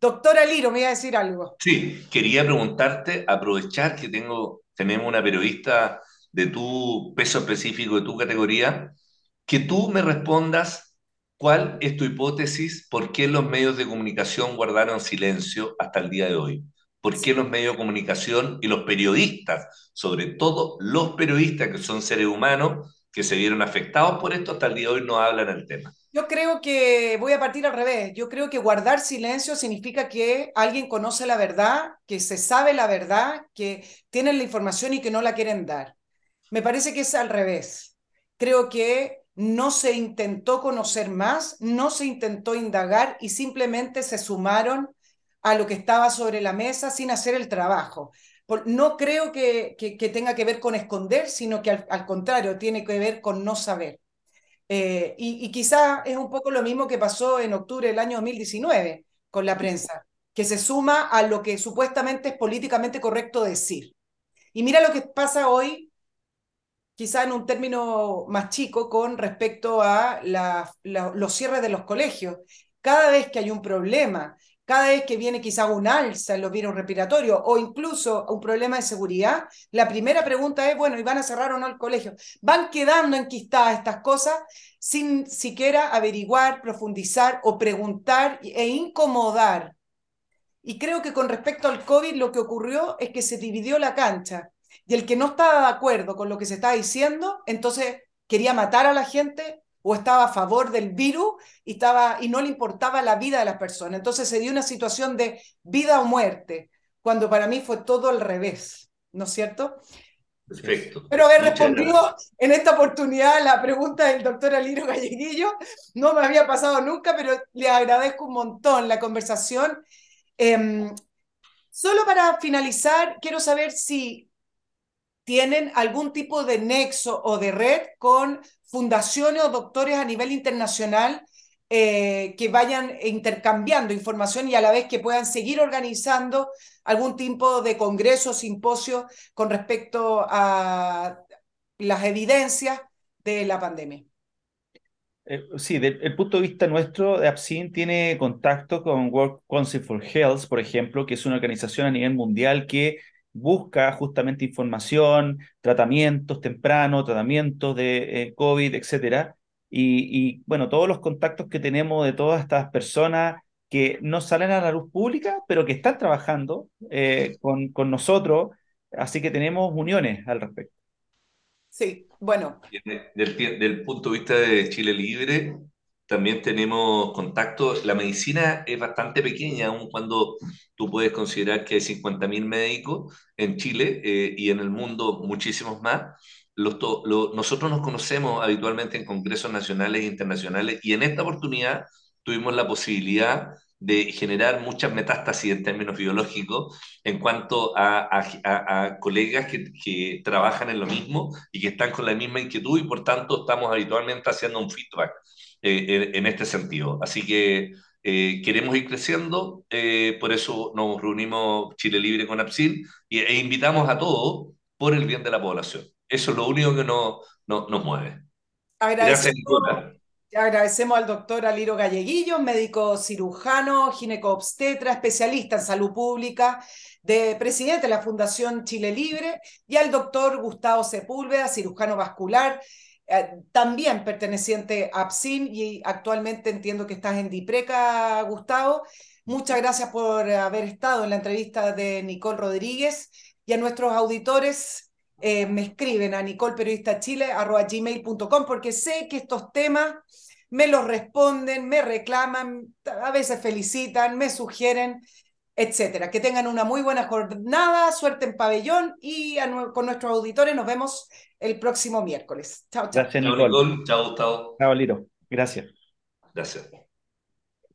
Doctora Liro, me iba a decir algo. Sí, quería preguntarte, aprovechar que tengo, tenemos una periodista de tu peso específico, de tu categoría, que tú me respondas cuál es tu hipótesis, por qué los medios de comunicación guardaron silencio hasta el día de hoy. ¿Por qué los medios de comunicación y los periodistas, sobre todo los periodistas que son seres humanos, que se vieron afectados por esto hasta el día de hoy no hablan el tema. Yo creo que voy a partir al revés. Yo creo que guardar silencio significa que alguien conoce la verdad, que se sabe la verdad, que tienen la información y que no la quieren dar. Me parece que es al revés. Creo que no se intentó conocer más, no se intentó indagar y simplemente se sumaron a lo que estaba sobre la mesa sin hacer el trabajo no creo que, tenga que ver con esconder, sino que al, contrario, tiene que ver con no saber. Eh, y, y quizá es un poco lo mismo que pasó en octubre del año 2019 con la prensa, que se suma a lo que supuestamente es políticamente correcto decir. Y mira lo que pasa hoy quizá en un término más chico, con respecto a los cierres de los colegios. Cada vez que hay un problema, cada vez que viene quizá un alza en los virus respiratorios o incluso un problema de seguridad, la primera pregunta es, bueno, ¿y van a cerrar o no el colegio? Van quedando enquistadas estas cosas sin siquiera averiguar, profundizar o preguntar e incomodar. Y creo que con respecto al COVID lo que ocurrió es que se dividió la cancha y el que no estaba de acuerdo con lo que se estaba diciendo, entonces quería matar a la gente o estaba a favor del virus y, estaba, y no le importaba la vida de las personas. Entonces se dio una situación de vida o muerte, cuando para mí fue todo al revés, ¿no es cierto? Perfecto. Pero haber respondido en esta oportunidad la pregunta del doctor Aliro Galleguillo no me había pasado nunca, pero le agradezco un montón la conversación. Eh, solo para finalizar, quiero saber si tienen algún tipo de nexo o de red con fundaciones o doctores a nivel internacional eh, que vayan intercambiando información y a la vez que puedan seguir organizando algún tipo de congreso, simposio con respecto a las evidencias de la pandemia. Eh, sí, desde el punto de vista nuestro, APSIN tiene contacto con World Council for Health, por ejemplo, que es una organización a nivel mundial que busca justamente información, tratamientos tempranos, tratamientos de eh, COVID, etcétera. Y, bueno, todos los contactos que tenemos de todas estas personas que no salen a la luz pública, pero que están trabajando eh, con, con nosotros, así que tenemos uniones al respecto. Sí, bueno. Del, del, punto de vista de Chile Libre, también tenemos contacto. La medicina es bastante pequeña, aun cuando tú puedes considerar que hay 50.000 médicos en Chile eh, y en el mundo muchísimos más. Nosotros nos conocemos habitualmente en congresos nacionales e internacionales y en esta oportunidad tuvimos la posibilidad de generar muchas metástasis en términos biológicos en cuanto a colegas que, que, trabajan en lo mismo y que están con la misma inquietud y por tanto estamos habitualmente haciendo un feedback eh, en, este sentido. Así que eh, queremos ir creciendo, eh, por eso nos reunimos Chile Libre con APSIL y, e invitamos a todos por el bien de la población. Eso es lo único que nos, nos mueve. Agradecemos, Gracias, agradecemos al doctor Aliro Galleguillo, médico cirujano, gineco-obstetra, especialista en salud pública, de presidente de la Fundación Chile Libre, y al doctor Gustavo Sepúlveda, cirujano vascular, eh, también perteneciente a APSIN y actualmente entiendo que estás en Dipreca, Gustavo. Muchas gracias por haber estado en la entrevista de Nicole Rodríguez y a nuestros auditores eh, me escriben a nicolperiodistachile.gmail.com porque sé que estos temas me los responden, me reclaman, a veces felicitan, me sugieren etcétera. Que tengan una muy buena jornada, suerte en pabellón y con nuestros auditores nos vemos el próximo miércoles. Chao, chao. Gracias, Nicole. Chao, Gustavo. Chao, Liro. Gracias. Gracias.